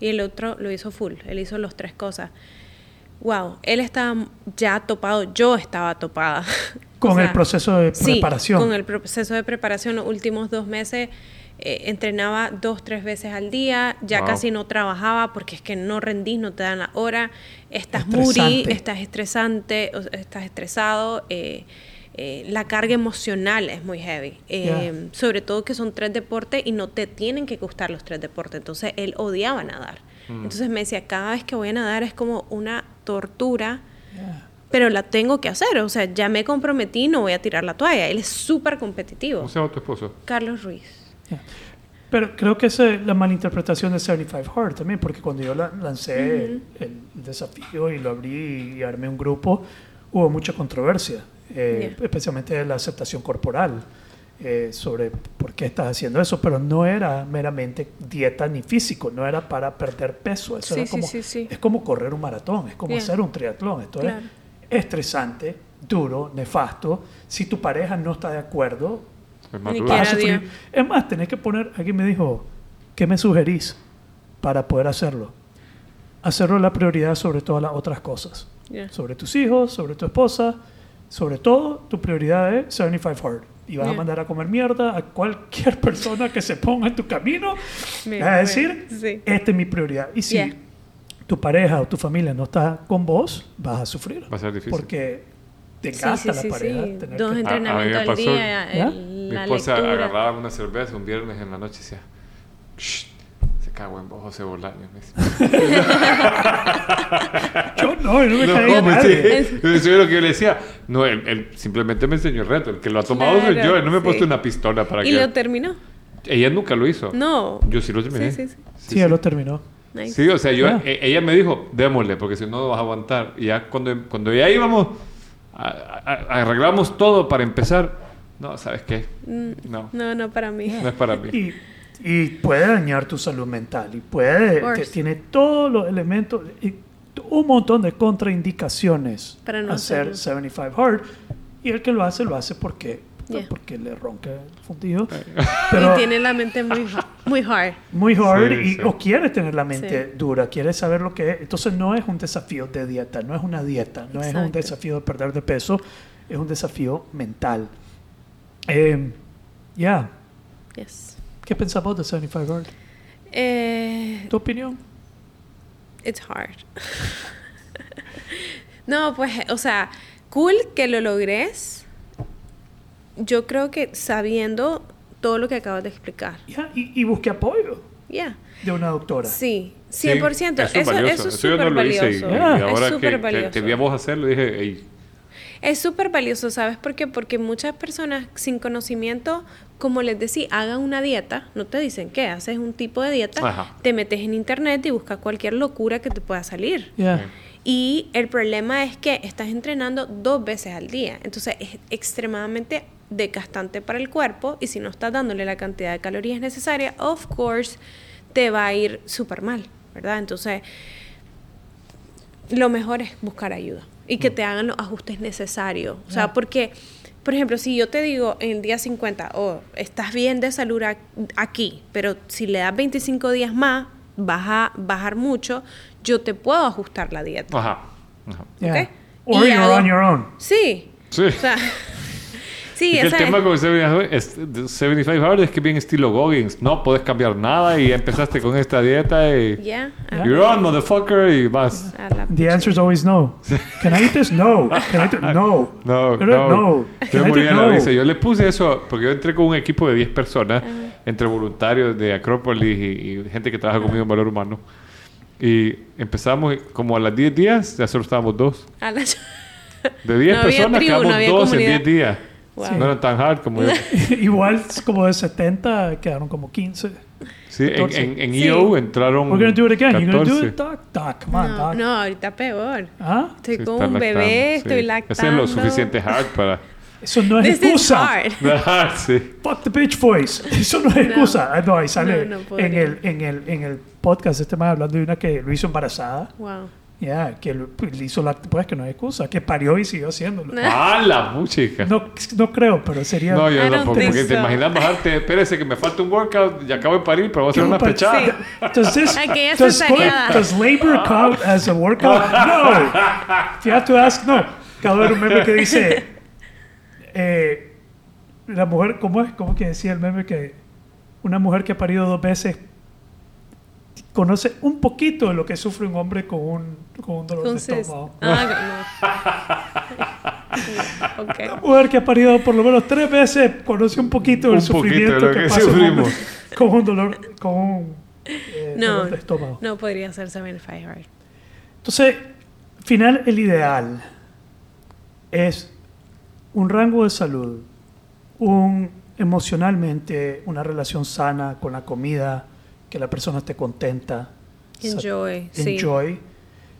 y el otro lo hizo full. Él hizo las tres cosas. Wow, él estaba ya topado, yo estaba topada. *laughs* O Con el proceso de sí, preparación. con el proceso de preparación, los últimos dos meses eh, entrenaba dos, tres veces al día, ya Wow. casi no trabajaba porque es que no rendís, no te dan la hora, estás muri, estás estresante, estás estresado, eh, eh, la carga emocional es muy heavy, eh, sobre todo que son tres deportes y no te tienen que gustar los tres deportes, entonces él odiaba nadar. Entonces me decía, cada vez que voy a nadar es como una tortura pero la tengo que hacer. O sea, ya me comprometí, no voy a tirar la toalla. Él es súper competitivo. ¿Cómo se llama tu esposo? Carlos Ruiz. Pero creo que es la malinterpretación de 75 Hard también, porque cuando yo la- lancé el, el desafío y lo abrí y armé un grupo, hubo mucha controversia, eh, Yeah. especialmente la aceptación corporal eh, sobre por qué estás haciendo eso, pero no era meramente dieta ni físico, no era para perder peso, eso Sí, era sí, como, sí, sí. es como correr un maratón, es como Yeah. hacer un triatlón, esto Claro. es estresante, duro, nefasto, si tu pareja no está de acuerdo, Es más. Es tenés que poner, alguien me dijo, ¿qué me sugerís para poder hacerlo? Hacerlo la prioridad sobre todas las otras cosas. Yeah. Sobre tus hijos, sobre tu esposa, sobre todo tu prioridad es 75 Hard. Y vas a Yeah. mandar a comer mierda a cualquier *laughs* persona que se ponga en tu camino. Vas a decir, Sí. esta es mi prioridad. Y si Yeah. tu pareja o tu familia no está con vos, vas a sufrir. Va a ser difícil. Porque te Sí, gasta sí, la sí, pareja. sí. tener Dos que- A- a mí me entrenamientos al día, el- Mi esposa lectura. agarraba una cerveza un viernes en la noche y decía, "Shh, se cagó en vos, José Bolaños. me decía. *laughs* Yo no, yo no me No, caí en me nadie. decía- Eso es lo que yo le decía. No, él, él simplemente me enseñó el reto. El que lo ha tomado soy Claro, yo. Él no me ha sí. puesto una pistola para ¿Y que... lo terminó? Ella nunca lo hizo. No. Yo sí lo terminé. Sí, sí, sí. Sí, ya lo terminó. Nice. Sí, o sea, yo, Ah. e- ella me dijo, démosle, porque si no, no vas a aguantar. Y ya cuando, cuando ya íbamos, a- a- arreglamos todo para empezar. No, ¿sabes qué? No, No, no para mí. no es para mí. Y, y puede dañar tu salud mental y puede, te- tiene todos los elementos, y un montón de contraindicaciones Para no hacer hacerlo. 75 Hard. Y el que lo hace, lo hace porque, Yeah. porque le ronca el fundido. *laughs* y tiene la mente muy, muy hard. muy hard Sí, y, sí. o quiere tener la mente Sí. dura, quiere saber lo que es. Entonces no es un desafío de dieta, no es una dieta, no es un desafío de perder de peso, es un desafío mental. Eh, Ya, Yes. ¿Qué pensamos de 75 Hard? Eh, ¿Tu opinión? it's hard. no, pues, o sea, cool que lo logres. Yo creo que sabiendo todo lo que acabas de explicar. Ya, y, y busque apoyo Ya. de una doctora. Sí, Sí, 100%. eso es eso, valioso. eso es yo no súper lo hice. Y, valioso. y Ah. ahora es que, súper que valioso. a vos hacerlo, dije, "Ey, Es súper valioso, ¿sabes por qué? Porque muchas personas sin conocimiento, como les decía, hagan una dieta, no te dicen qué, haces un tipo de dieta, Ajá. te metes en internet y buscas cualquier locura que te pueda salir. Y el problema es que estás entrenando dos veces al día, entonces es extremadamente desgastante para el cuerpo y si no estás dándole la cantidad de calorías necesaria, of course, te va a ir súper mal, ¿verdad? Entonces, lo mejor es buscar ayuda y que te hagan los ajustes necesarios. O sea, porque, por ejemplo, si yo te digo en el día 50, oh, estás bien de salud aquí, pero si le das 25 días más, vas a bajar mucho, yo te puedo ajustar la dieta. ajá. ajá. ya. Ok. Or Y you're hago- on your own. Sí. Sí. O sea, *laughs* sí, Es que el tema es- con 75 es- 75 Hard es que bien estilo Goggins. No puedes cambiar nada y empezaste con esta dieta y... Ya. Ya. You're on, motherfucker, y vas. la The answer is always no. Can I eat this? No. Can I eat? No. No, no. no. Yo de la No. risa. Yo le puse eso porque yo entré con un equipo de 10 personas, entre voluntarios de Acrópolis y, y gente que trabaja conmigo en Valor Humano. Y empezamos como a las 10 días, ya solo estábamos dos. A la- De 10 No personas tribu, quedamos dos comunidad. en 10 días. Wow. No eran tan hard como *laughs* yo. Igual como de 70 quedaron como 15. Sí, en, 14. en, en Sí. EO entraron We're gonna do it again. You're gonna do 14. it, doc. Doc, come on, No, doc. no, ahorita peor. ¿Ah? Estoy Sí, con un bebé, lactando, estoy sí. lactando. Ese es lo suficiente hard para... Eso no es This is excusa. hard. Hard, *laughs* sí. Fuck the bitch voice. *laughs* Eso no es excusa. Ah, no, ahí sale No, no en, el, en, el, en el podcast este más hablando de una que lo hizo embarazada. Wow. Ya, que pues, le hizo la... Pues que no hay excusa, que parió y siguió haciéndolo. *laughs* ¡Ah, la puchica! No, no creo, pero sería... No, yo tampoco, think porque te so. imaginas bajarte, espérese que me falta un workout, ya acabo de parir, pero voy a hacer una pechada. Does this does, labor count as a workout? No. You have to ask. No. Ver un meme que dice eh, la mujer. ¿Cómo es? ¿Cómo que decía el meme que una mujer que ha parido dos veces conoce un poquito de lo que sufre un hombre con un con un dolor de Entonces, estómago? ah, *laughs* no. *laughs* ok. Una mujer que ha parido por lo menos tres veces conoce un poquito del Un poquito de sufrimiento lo que, que pasa un *laughs* con un dolor con un eh, No, dolor de estómago. no podría ser 75 hard. Entonces, al final, el ideal es un rango de salud, un emocionalmente, una relación sana con la comida, que la persona esté contenta. sa- Enjoy, sí. Enjoy.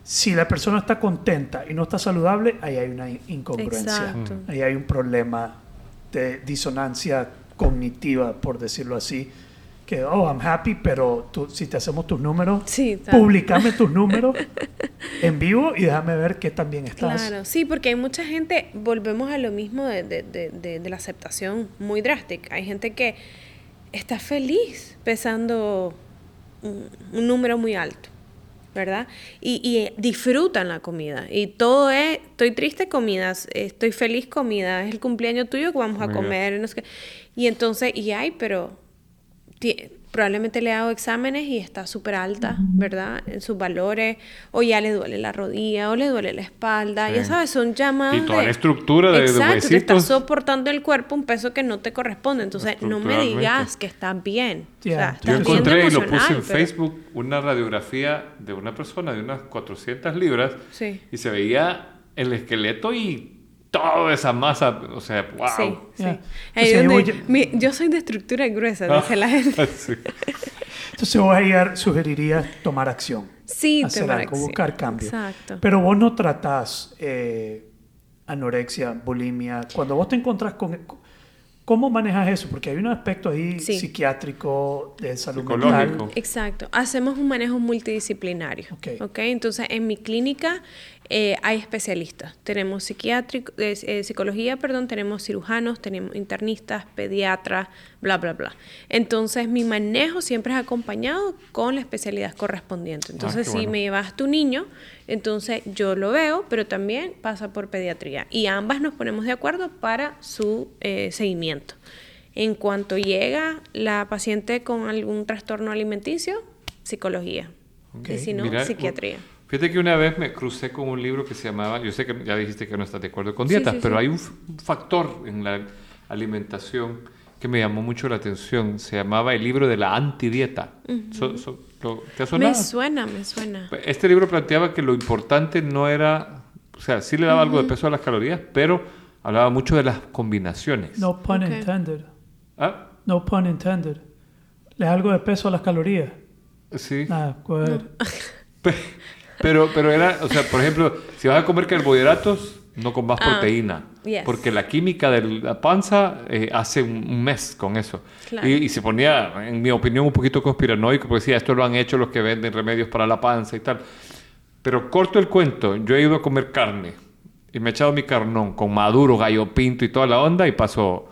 Si la persona está contenta y no está saludable, ahí hay una in- incongruencia. Exacto. Ahí hay un problema de disonancia cognitiva, por decirlo así. Que, oh, I'm happy, pero tú, si te hacemos tus números, Sí, publicame tus *laughs* números en vivo y déjame ver qué tan bien estás. Claro, sí, porque hay mucha gente, volvemos a lo mismo de, de- de- de- de la aceptación muy drástica. Hay gente que está feliz pesando un, un número muy alto, ¿verdad? Y, y disfrutan la comida. Y todo es, estoy triste, comidas, estoy feliz, comida, es el cumpleaños tuyo que vamos a Mira. comer, no sé qué. Y entonces, y hay, pero probablemente le hago exámenes y está súper alta, ¿verdad? En sus valores, o ya le duele la rodilla, o le duele la espalda, Sí. ya sabes, son llamadas. Y toda de- la estructura de- de Exacto, te estás huesitos. soportando el cuerpo un peso que no te corresponde. Entonces, no me digas que estás bien. Ya. O sea, Yo estás Yo bien encontré y lo puse en pero- Facebook una radiografía de una persona de unas 400 libras Sí. y se veía el esqueleto y toda esa masa, o sea, wow. Sí, sí. Ya. Ahí Entonces, donde- mi- yo soy de estructura gruesa, dice la *laughs* gente. Sí. Entonces vos ahí sugerirías tomar acción. Sí, hacer tomar algo, acción. buscar cambio. Exacto. Pero vos no tratás eh, anorexia, bulimia. Cuando vos te encontrás con... ¿Cómo manejas eso? Porque hay un aspecto ahí Sí. psiquiátrico, de salud Psicológico. mental. Exacto. Hacemos un manejo multidisciplinario. Ok. Ok. Entonces, en mi clínica eh, hay especialistas. Tenemos psiquiátrico, eh, eh, psicología, perdón, tenemos cirujanos, tenemos internistas, pediatras, bla, bla, bla. Entonces, mi manejo siempre es acompañado con la especialidad correspondiente. Entonces, qué si bueno. me llevas tu niño, entonces yo lo veo, pero también pasa por pediatría. Y ambas nos ponemos de acuerdo para su eh, seguimiento. En cuanto llega la paciente con algún trastorno alimenticio, psicología. Y si no, Mira, psiquiatría. Fíjate que una vez me crucé con un libro que se llamaba, yo sé que ya dijiste que no estás de acuerdo con dietas, sí, pero sí. hay un, factor en la alimentación que me llamó mucho la atención. Se llamaba el libro de la antidieta. So- so- lo- ¿Te ha sonado? Me suena, me suena. Este libro planteaba que lo importante no era, o sea, sí le daba algo de peso a las calorías, pero hablaba mucho de las combinaciones. No pun intended. ¿Ah? No pun intended. ¿Le da algo de peso a las calorías? Sí. Ahead. Pe- *laughs* Pero, pero era, o sea, por ejemplo, si vas a comer carbohidratos, no comas Ah, proteína. yes. Porque la química de la panza eh, hace un, mes con eso. Claro. Y, y se ponía, en mi opinión, un poquito conspiranoico, porque decía, esto lo han hecho los que venden remedios para la panza y tal. Pero corto el cuento, yo he ido a comer carne y me he echado mi carnón con maduro, gallo pinto y toda la onda y paso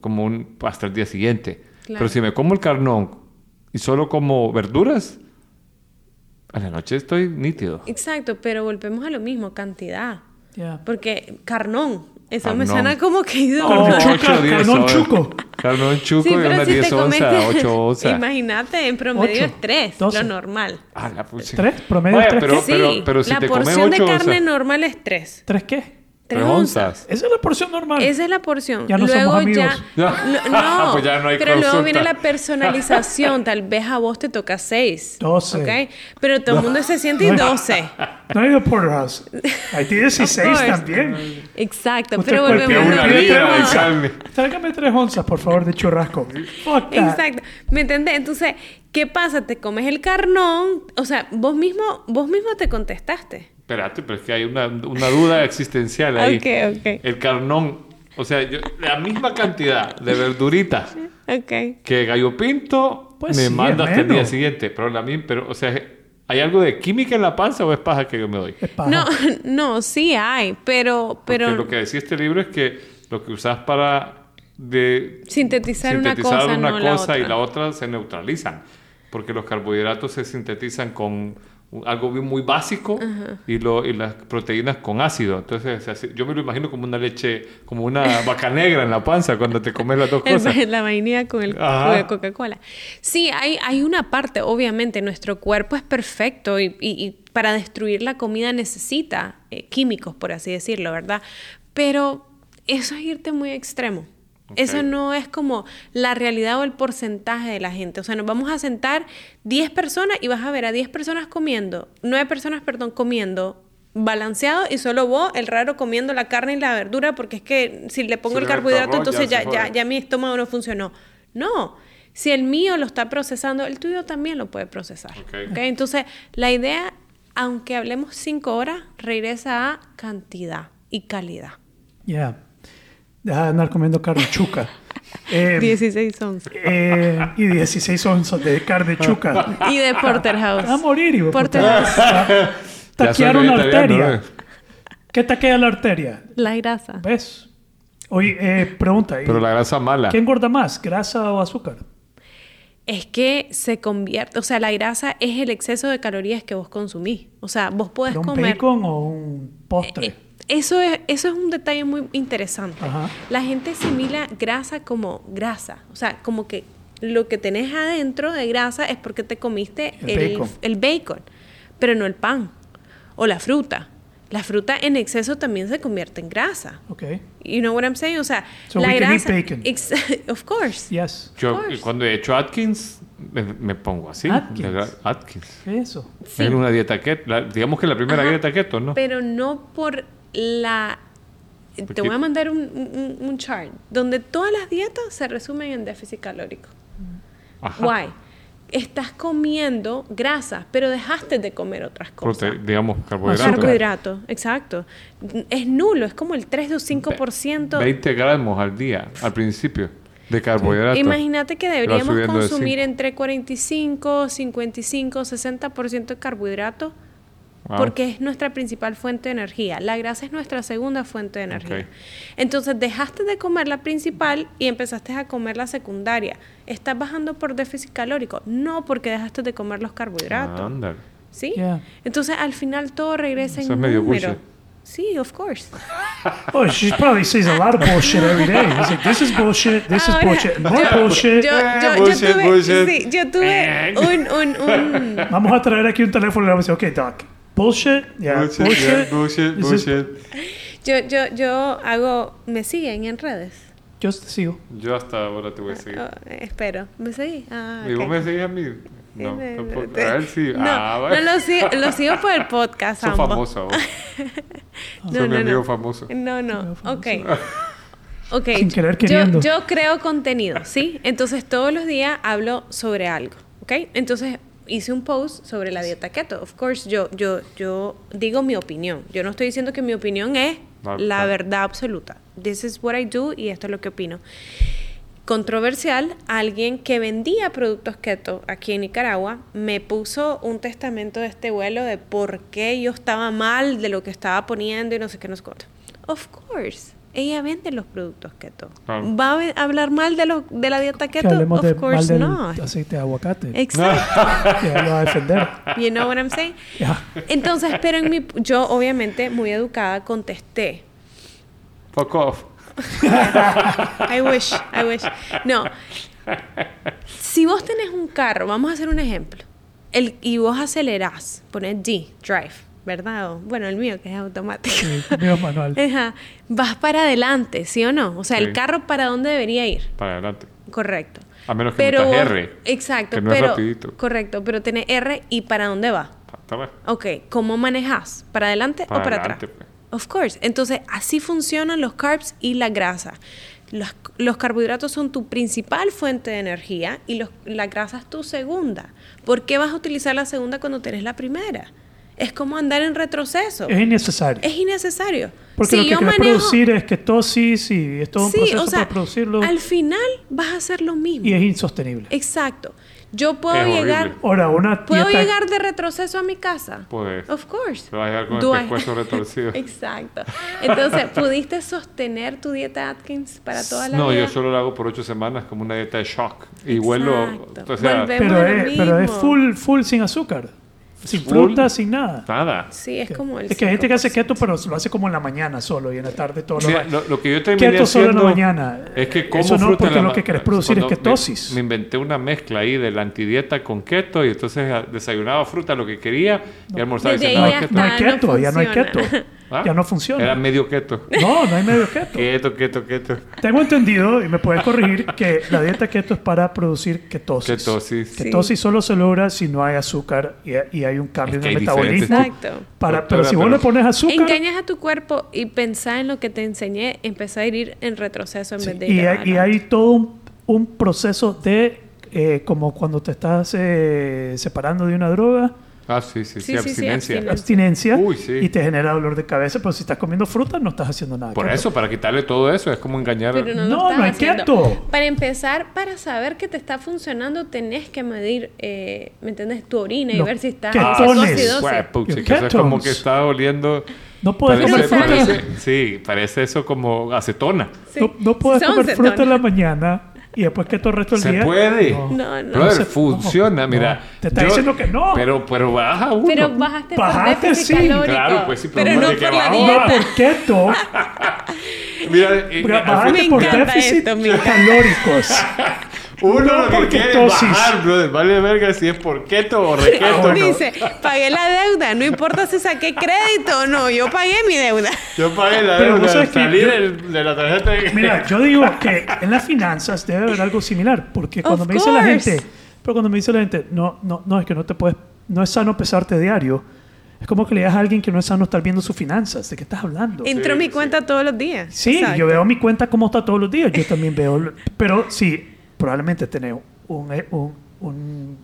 como un, hasta el día siguiente. Claro. Pero si me como el carnón y solo como verduras, a la noche estoy nítido. Exacto, pero volvemos a lo mismo, cantidad. Yeah. Porque carnón, eso me Carnón. suena como que ido. Diez carnón chuco. Carnón chuco Sí, y pero unas si 10 te onzas, comiste, 8 onzas. imagínate, en promedio es 3, doce. lo normal. Ah, la pucha. ¿Tres? ¿Promedio Vaya, tres? pero, sí, pero, pero si la te comes porción 8 de carne onzas, normal es 3. ¿Tres qué? 3 Tres onzas. Esa es la porción normal. Esa es la porción. Ya no luego somos ya. amigos. Ya. Lo- no, *laughs* *laughs* Pues ya no hay pero luego viene la personalización. Tal vez a vos te toca 6. Doce. ¿Ok? Pero todo el mundo se siente y No. 12. *laughs* No hay de Porterhouse. Hay de 16 Of course. también. Exacto. Usted Pero volvemos una libra. Tráigame tres onzas, por favor, de churrasco. Fuck that. Exacto. ¿Me entendés? Entonces, ¿qué pasa? Te comes el carnón. O sea, vos mismo, vos mismo te contestaste. Espérate, pero es que hay una, una duda existencial ahí. Ok, ok. El carnón, o sea, yo- la misma cantidad de verduritas que gallo pinto Pues me sí, manda hasta el día siguiente. Pero la misma, pero, o sea, ¿Hay algo de química en la panza o es paja que yo me doy? Es paja. No, *laughs* no, sí hay, pero, pero Porque lo que decía este libro es que lo que usas para de sintetizar, una cosa, una no la cosa otra. y la otra se neutralizan. Porque los carbohidratos se sintetizan con algo muy básico y, lo, y las proteínas con ácido. Entonces, yo me lo imagino como una leche, como una *laughs* vaca negra en la panza cuando te comes las dos cosas. *laughs* la vainilla con el con el Coca-Cola. Sí, hay, hay una parte, obviamente, nuestro cuerpo es perfecto y, y- y para destruir la comida necesita eh, químicos, por así decirlo, ¿verdad? Pero eso es irte muy extremo. Eso no es como la realidad o el porcentaje de la gente. O sea, nos vamos a sentar 10 personas y vas a ver a 10 personas comiendo, 9 personas, perdón, comiendo balanceado y solo vos, el raro, comiendo la carne y la verdura porque es que si le pongo Si el carbohidrato, entonces ya ya, ya, mi estómago no funcionó. No, si el mío lo está procesando, el tuyo también lo puede procesar. Ok. ¿ok? Entonces, la idea, aunque hablemos cinco horas, regresa a cantidad y calidad. Ya. Deja de andar comiendo carne chuca. *laughs* Eh, 16 onzas. eh, y 16 onzas de carne chuca. Y de Porterhouse. A morir, hijo. Porterhouse. Taquearon la vegetariano, arteria. ¿eh? ¿Qué taquea la arteria? La grasa. ¿Ves? Oye, eh, pregunta. ¿y Pero la grasa mala. ¿Qué engorda más, grasa o azúcar? Es que se convierte, o sea, la grasa es el exceso de calorías que vos consumís. O sea, vos podés ¿Un comer... bacon o un postre? Eso es, eso es un detalle muy interesante. Ajá. La gente asimila grasa como grasa. O sea, como que lo que tenés adentro de grasa es porque te comiste El el, bacon. el bacon, pero no el pan o la fruta. La fruta en exceso también se convierte en grasa. ok. You know what I'm saying? O sea, So la we can eat grasa. bacon. Ex- *laughs* of course. Yes. Yo Of course. cuando he hecho Atkins, me, me pongo así. Atkins. Atkins. ¿Qué es eso? Sí. Es una dieta keto. la- digamos que la primera Ajá, dieta keto, ¿no? Pero no por la... Te voy a mandar un, un- un chart donde todas las dietas se resumen en déficit calórico. Ajá. Why? Estás comiendo grasas, pero dejaste de comer otras cosas. Prote- digamos, carbohidratos. Carbohidratos, exacto. Es nulo, es como el 3 o 5%. 20 gramos al día, al principio, de carbohidratos. Imagínate que deberíamos de consumir cinco. entre 45, 55, 60% de carbohidratos Wow. porque es nuestra principal fuente de energía. La grasa es nuestra segunda fuente de energía. Ok. Entonces dejaste de comer la principal y empezaste a comer la secundaria. ¿Estás bajando por déficit calórico? No, porque dejaste de comer los carbohidratos. Ándale. ¿Sí? Yeah. Entonces al final todo regresa Eso en es medio número. bullshit. Sí, of course. *laughs* Oh, she probably says a lot of bullshit every day. It's like, this is bullshit, this is Ahora, bullshit, more yo- bullshit. Yo, Eh, yo- yo bullshit, tuve, bullshit. sí, yo tuve un, un, un, *laughs* Vamos a traer aquí un teléfono y le vamos a decir, ok, Doc, bullshit, yeah, Bullshit, bullshit. yeah, bullshit, bullshit. Yo, yo, yo hago, me siguen en redes. Yo te sigo. Yo hasta ahora te voy a seguir. Oh, espero, ¿me seguís? Ah, ¿Y vos me seguís a mí? No, Eh, eh, A ver si... No, ah, no bueno. lo sigo, lo sigo por el podcast, *laughs* ambos. famoso. *laughs* No, Sos mi no, amigo no. famoso. No, no, ok. *laughs* Ok, Sin querer yo, queriendo. yo creo contenido, ¿sí? Entonces todos los días hablo sobre algo, ¿ok? Entonces hice un post sobre la dieta keto. Of course, yo, yo, yo digo mi opinión. Yo no estoy diciendo que mi opinión es Va- la va. verdad absoluta. This is what I do y esto es lo que opino. Controversial, alguien que vendía productos keto aquí en Nicaragua me puso un testamento de este vuelo de por qué yo estaba mal de lo que estaba poniendo y no sé qué, no sé cuánto. Of course, ella vende los productos keto. Claro. ¿Va a hablar mal de, lo, de la dieta Que keto? hablemos of de, mal course del not. aceite de aguacate. Exacto. *laughs* Que lo va a defender. You know what I'm saying? Yeah. Entonces, pero en mi, yo obviamente muy educada contesté. Fuck off. *laughs* I wish, I wish. No. Si vos tenés un carro, vamos a hacer un ejemplo. El, y vos acelerás, pones D, drive, ¿verdad? O, bueno, el mío que es automático. Sí, mío es manual. *laughs* Ajá. Vas para adelante, ¿sí o no? O sea, Sí. el carro para dónde debería ir. Para adelante. Correcto. A menos que Pero metas R. Exacto, que no es pero rapidito. correcto, pero tiene R y para dónde va. Está bien. Ok, ¿cómo manejas? ¿Para adelante Para o para adelante, atrás? pues. Of course. Entonces, así funcionan los carbs y la grasa. Los, los carbohidratos son tu principal fuente de energía y los, la grasa es tu segunda. ¿Por qué vas a utilizar la segunda cuando tenés la primera? Es como andar en retroceso. Es innecesario. Es innecesario. Porque Si lo que yo querés manejo- producir es ketosis y es todo un Sí, proceso o sea, para producirlo al final vas a hacer lo mismo. y es insostenible. Exacto. Yo puedo Es llegar. Ahora, una puedo llegar de retroceso a mi casa. Puedes. Of course. Vas a llegar con Do el I- retorcido. *laughs* Exacto. Entonces, ¿pudiste sostener tu dieta Atkins para toda la No, vida? yo solo lo hago por ocho semanas como una dieta de shock. Y vuelo, Exacto. o sea, Volvemos Pero es, pero es full, full sin azúcar. Sin Full. fruta, sin nada. nada. Sí, es como el Es que hay gente que hace 5%. keto, pero lo hace como en la mañana solo y en la tarde todo lo Mira, demás. lo, lo que yo terminé Keto solo en la mañana. es que como Eso no, fruta porque en la lo que querés producir es ketosis. Me, me inventé una mezcla ahí de la antidieta con keto y entonces desayunaba fruta lo que quería y almorzaba y cenaba keto. No hay no keto, ya no hay keto. *laughs* ¿Ah? Ya no funciona. Era medio keto. No, no hay medio keto. Keto, keto, keto. Tengo entendido, y me puedes corregir, que la dieta keto es para producir ketosis. Ketosis. Sí. Ketosis solo se logra si no hay azúcar y, y hay un cambio Es que en el metabolismo. Exacto. Para, Doctora, pero si vos pero- le pones azúcar Engañas a tu cuerpo y pensá en lo que te enseñé, empezá a ir en retroceso en sí, vez de y, ir hay, y hay todo un, un proceso de, eh, como cuando te estás eh, separando de una droga, Ah, sí, sí, sí, Sí, sí, sí, abstinencia. abstinencia. abstinencia, Uy, sí. y te genera dolor de cabeza, pero si estás comiendo fruta no estás haciendo nada. Por keto. eso, para quitarle todo eso, es como engañar. Pero no, No, no haciendo. keto. Para empezar, para saber que te está funcionando, tenés que medir, eh, ¿me entiendes? Tu orina y Los ver si estás ketones. eso es como que está oliendo. No puedes comer fruta. parece- sí, parece eso como acetona. Sí. No, no puedes comer fruta en la mañana y después que todo el resto del Se día. puede. No. No, no. Brother, se- funciona, no, mira. no. Te está diciendo que no. Pero, pero baja uno. Pero bajaste, Bajaste, sí. calórico. Claro, pues sí, pero pero no que por la bajo, No, dieta. por keto. Mira, eh, eh, bajaste Me por déficit esto, calóricos. Uno no lo por que quiere es ketosis. bajar, brother. Vale verga si es por keto o *laughs* reketo. Dice, pagué la deuda, no importa si saqué crédito o no, yo pagué mi deuda. Yo pagué la Pero deuda, sabes que salí de la tarjeta de... Mira, yo digo *laughs* que en las finanzas debe haber algo similar. Porque cuando Of me dice la gente, pero cuando me dice la gente, no, no, no, es que no te puedes, no es sano pesarte diario. Es como que le digas a alguien que no es sano estar viendo sus finanzas. ¿De qué estás hablando? Entro a mi sí. cuenta todos los días. Sí, Exacto. yo veo mi cuenta cómo está todos los días. Yo también veo. Pero sí, probablemente tener un, eh, un, un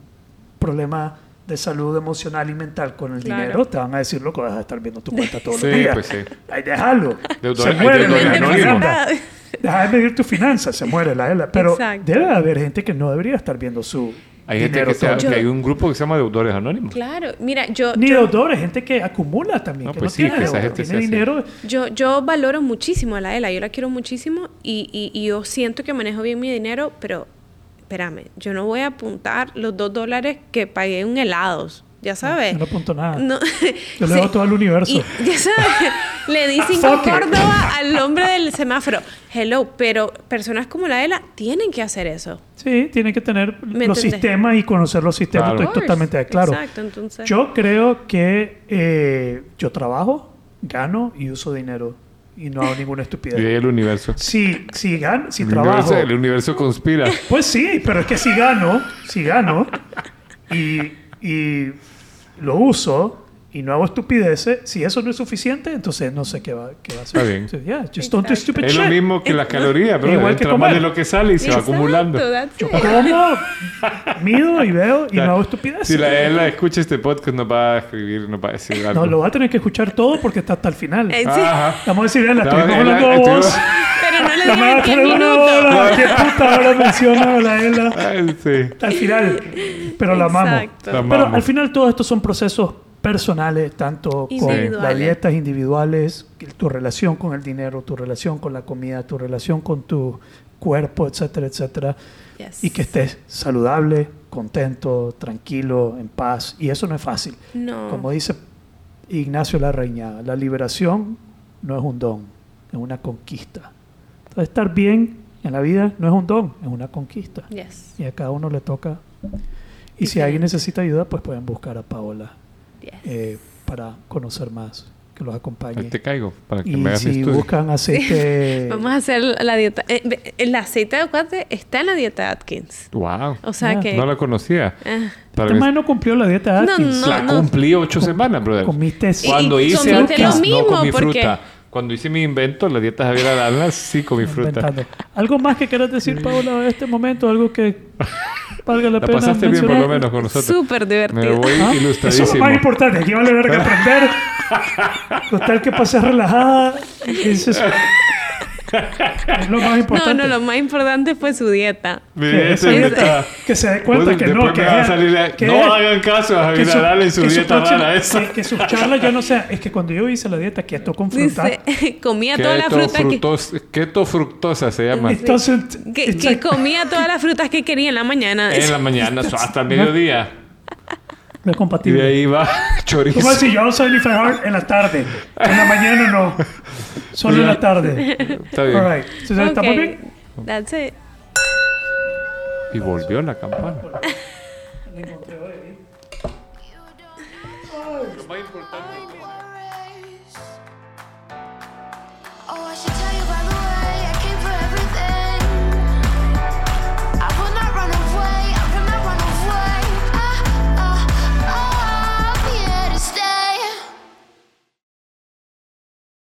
problema de salud emocional y mental con el Claro. dinero, te van a decir, loco, vas a estar viendo tu cuenta todos Sí, los días. pues sí. Ahí déjalo. Se muere la la- la- Deja de medir tus finanzas, se muere la ELA. Pero Exacto. debe haber gente que no debería estar viendo su Hay gente que, se- todo el que hay un grupo que se llama deudores anónimos. Claro, mira, yo, Ni yo, deudores, gente que acumula también, No, que pues no sí, tiene que esa deuda, gente tiene se hace. dinero. yo, yo valoro muchísimo a la ELA, yo la quiero muchísimo y, y, y yo siento que manejo bien mi dinero, pero espérame, yo no voy a apuntar los dos dólares que pagué en helados, ya sabes. Yo no apunto nada. No, Yo *laughs* le hago todo al universo. Y, ya sabes, le *laughs* di cinco. Córdoba al hombre del semáforo. Hello, pero personas como la ELA tienen que hacer eso. Sí, tiene que tener ¿Me los entendés? sistemas y conocer los sistemas. Claro. Estoy totalmente de claro. Exacto, entonces. Yo creo que eh, yo trabajo, gano y uso dinero y no hago ninguna Y estupidez. ahí el universo. Si, si, gan- si el, trabajo, universo el universo conspira. pues sí, pero es que si gano, si gano y, y lo uso y no hago estupideces, si eso no es suficiente, entonces no sé qué va, qué va a hacer. Está bien. So, yeah, just don't do Exacto. stupid Es lo mismo que las calorías, pero Igual que entra más comer. de lo que sale y se va acumulando. Yo como, mido y veo y no hago estupideces. Si la Ela escucha este podcast, nos va a escribir, nos va a decir algo. No, lo va a tener que escuchar todo porque está hasta el final. Eh, sí, Ajá. Vamos a decir, la No, estuvimos Ela, hablando estuvimos- vos. La digan madre 10 de una hora. ¿Qué puta hora menciona la Ela? Ay, sí. Al final. Pero la amamos. Exacto. La Pero al final todos estos son procesos personales, tanto con las dietas individuales, tu relación con el dinero, tu relación con la comida, tu relación con tu cuerpo, etcétera, etcétera. Yes. Y que estés saludable, contento, tranquilo, en paz. Y eso no es fácil. No. Como dice Ignacio Larrañaga, la liberación no es un don, es una conquista. Entonces, estar bien en la vida no es un don, es una conquista. Yes. Y a cada uno le toca. Y si alguien necesita ayuda, pues pueden buscar a Paola Yes. eh, para conocer más, que los acompañe. Ahí te caigo para que Y me hagas si estudio. buscan aceite... *laughs* Vamos a hacer la dieta. eh, el aceite de aguacate está en la dieta Atkins. Wow. O sea Ah. que. No la conocía. ah, Para Este mí- no cumplió la dieta No, Atkins. no. la cumplí ocho semanas, brother. Comiste Cuando hice Atkins, lo mismo, no comí porque- fruta. Cuando hice mi invento, las dietas Javier Arana, sí comí fruta. ¿Algo más que quieras decir, Paola, en este momento? ¿Algo que valga la, La pena pasaste bien, por lo mencionar? menos, con nosotros. Súper Me divertido. voy ¿Ah? Eso es lo ilustradísimo. más importante. Aquí vale verga aprender. Total que pases relajada. Y *laughs* dices, Es lo más No, importante. no, lo más importante fue su dieta. Que, ese- está- que se dé cuenta Bueno, que después no, que a salir la- que no hagan caso a que su- Javier en su que dieta rara esa. Que, que sus charlas, yo no sé, es que cuando yo hice la dieta keto con fruta, Dice, *laughs* comía todas las Keto, frutas que, keto fructosa se llama. entonces, que, que comía todas las frutas que quería en la mañana. En la mañana hasta el *laughs* mediodía. No es Y compatible. de ahí va *laughs* chorizo. ¿Cómo así? Yo no soy hard en la tarde. En la mañana no. Solo en la tarde. Está bien. All right. Entonces, ¿estamos Ok, bien? That's it. Y volvió la campana. *laughs* La encontré hoy.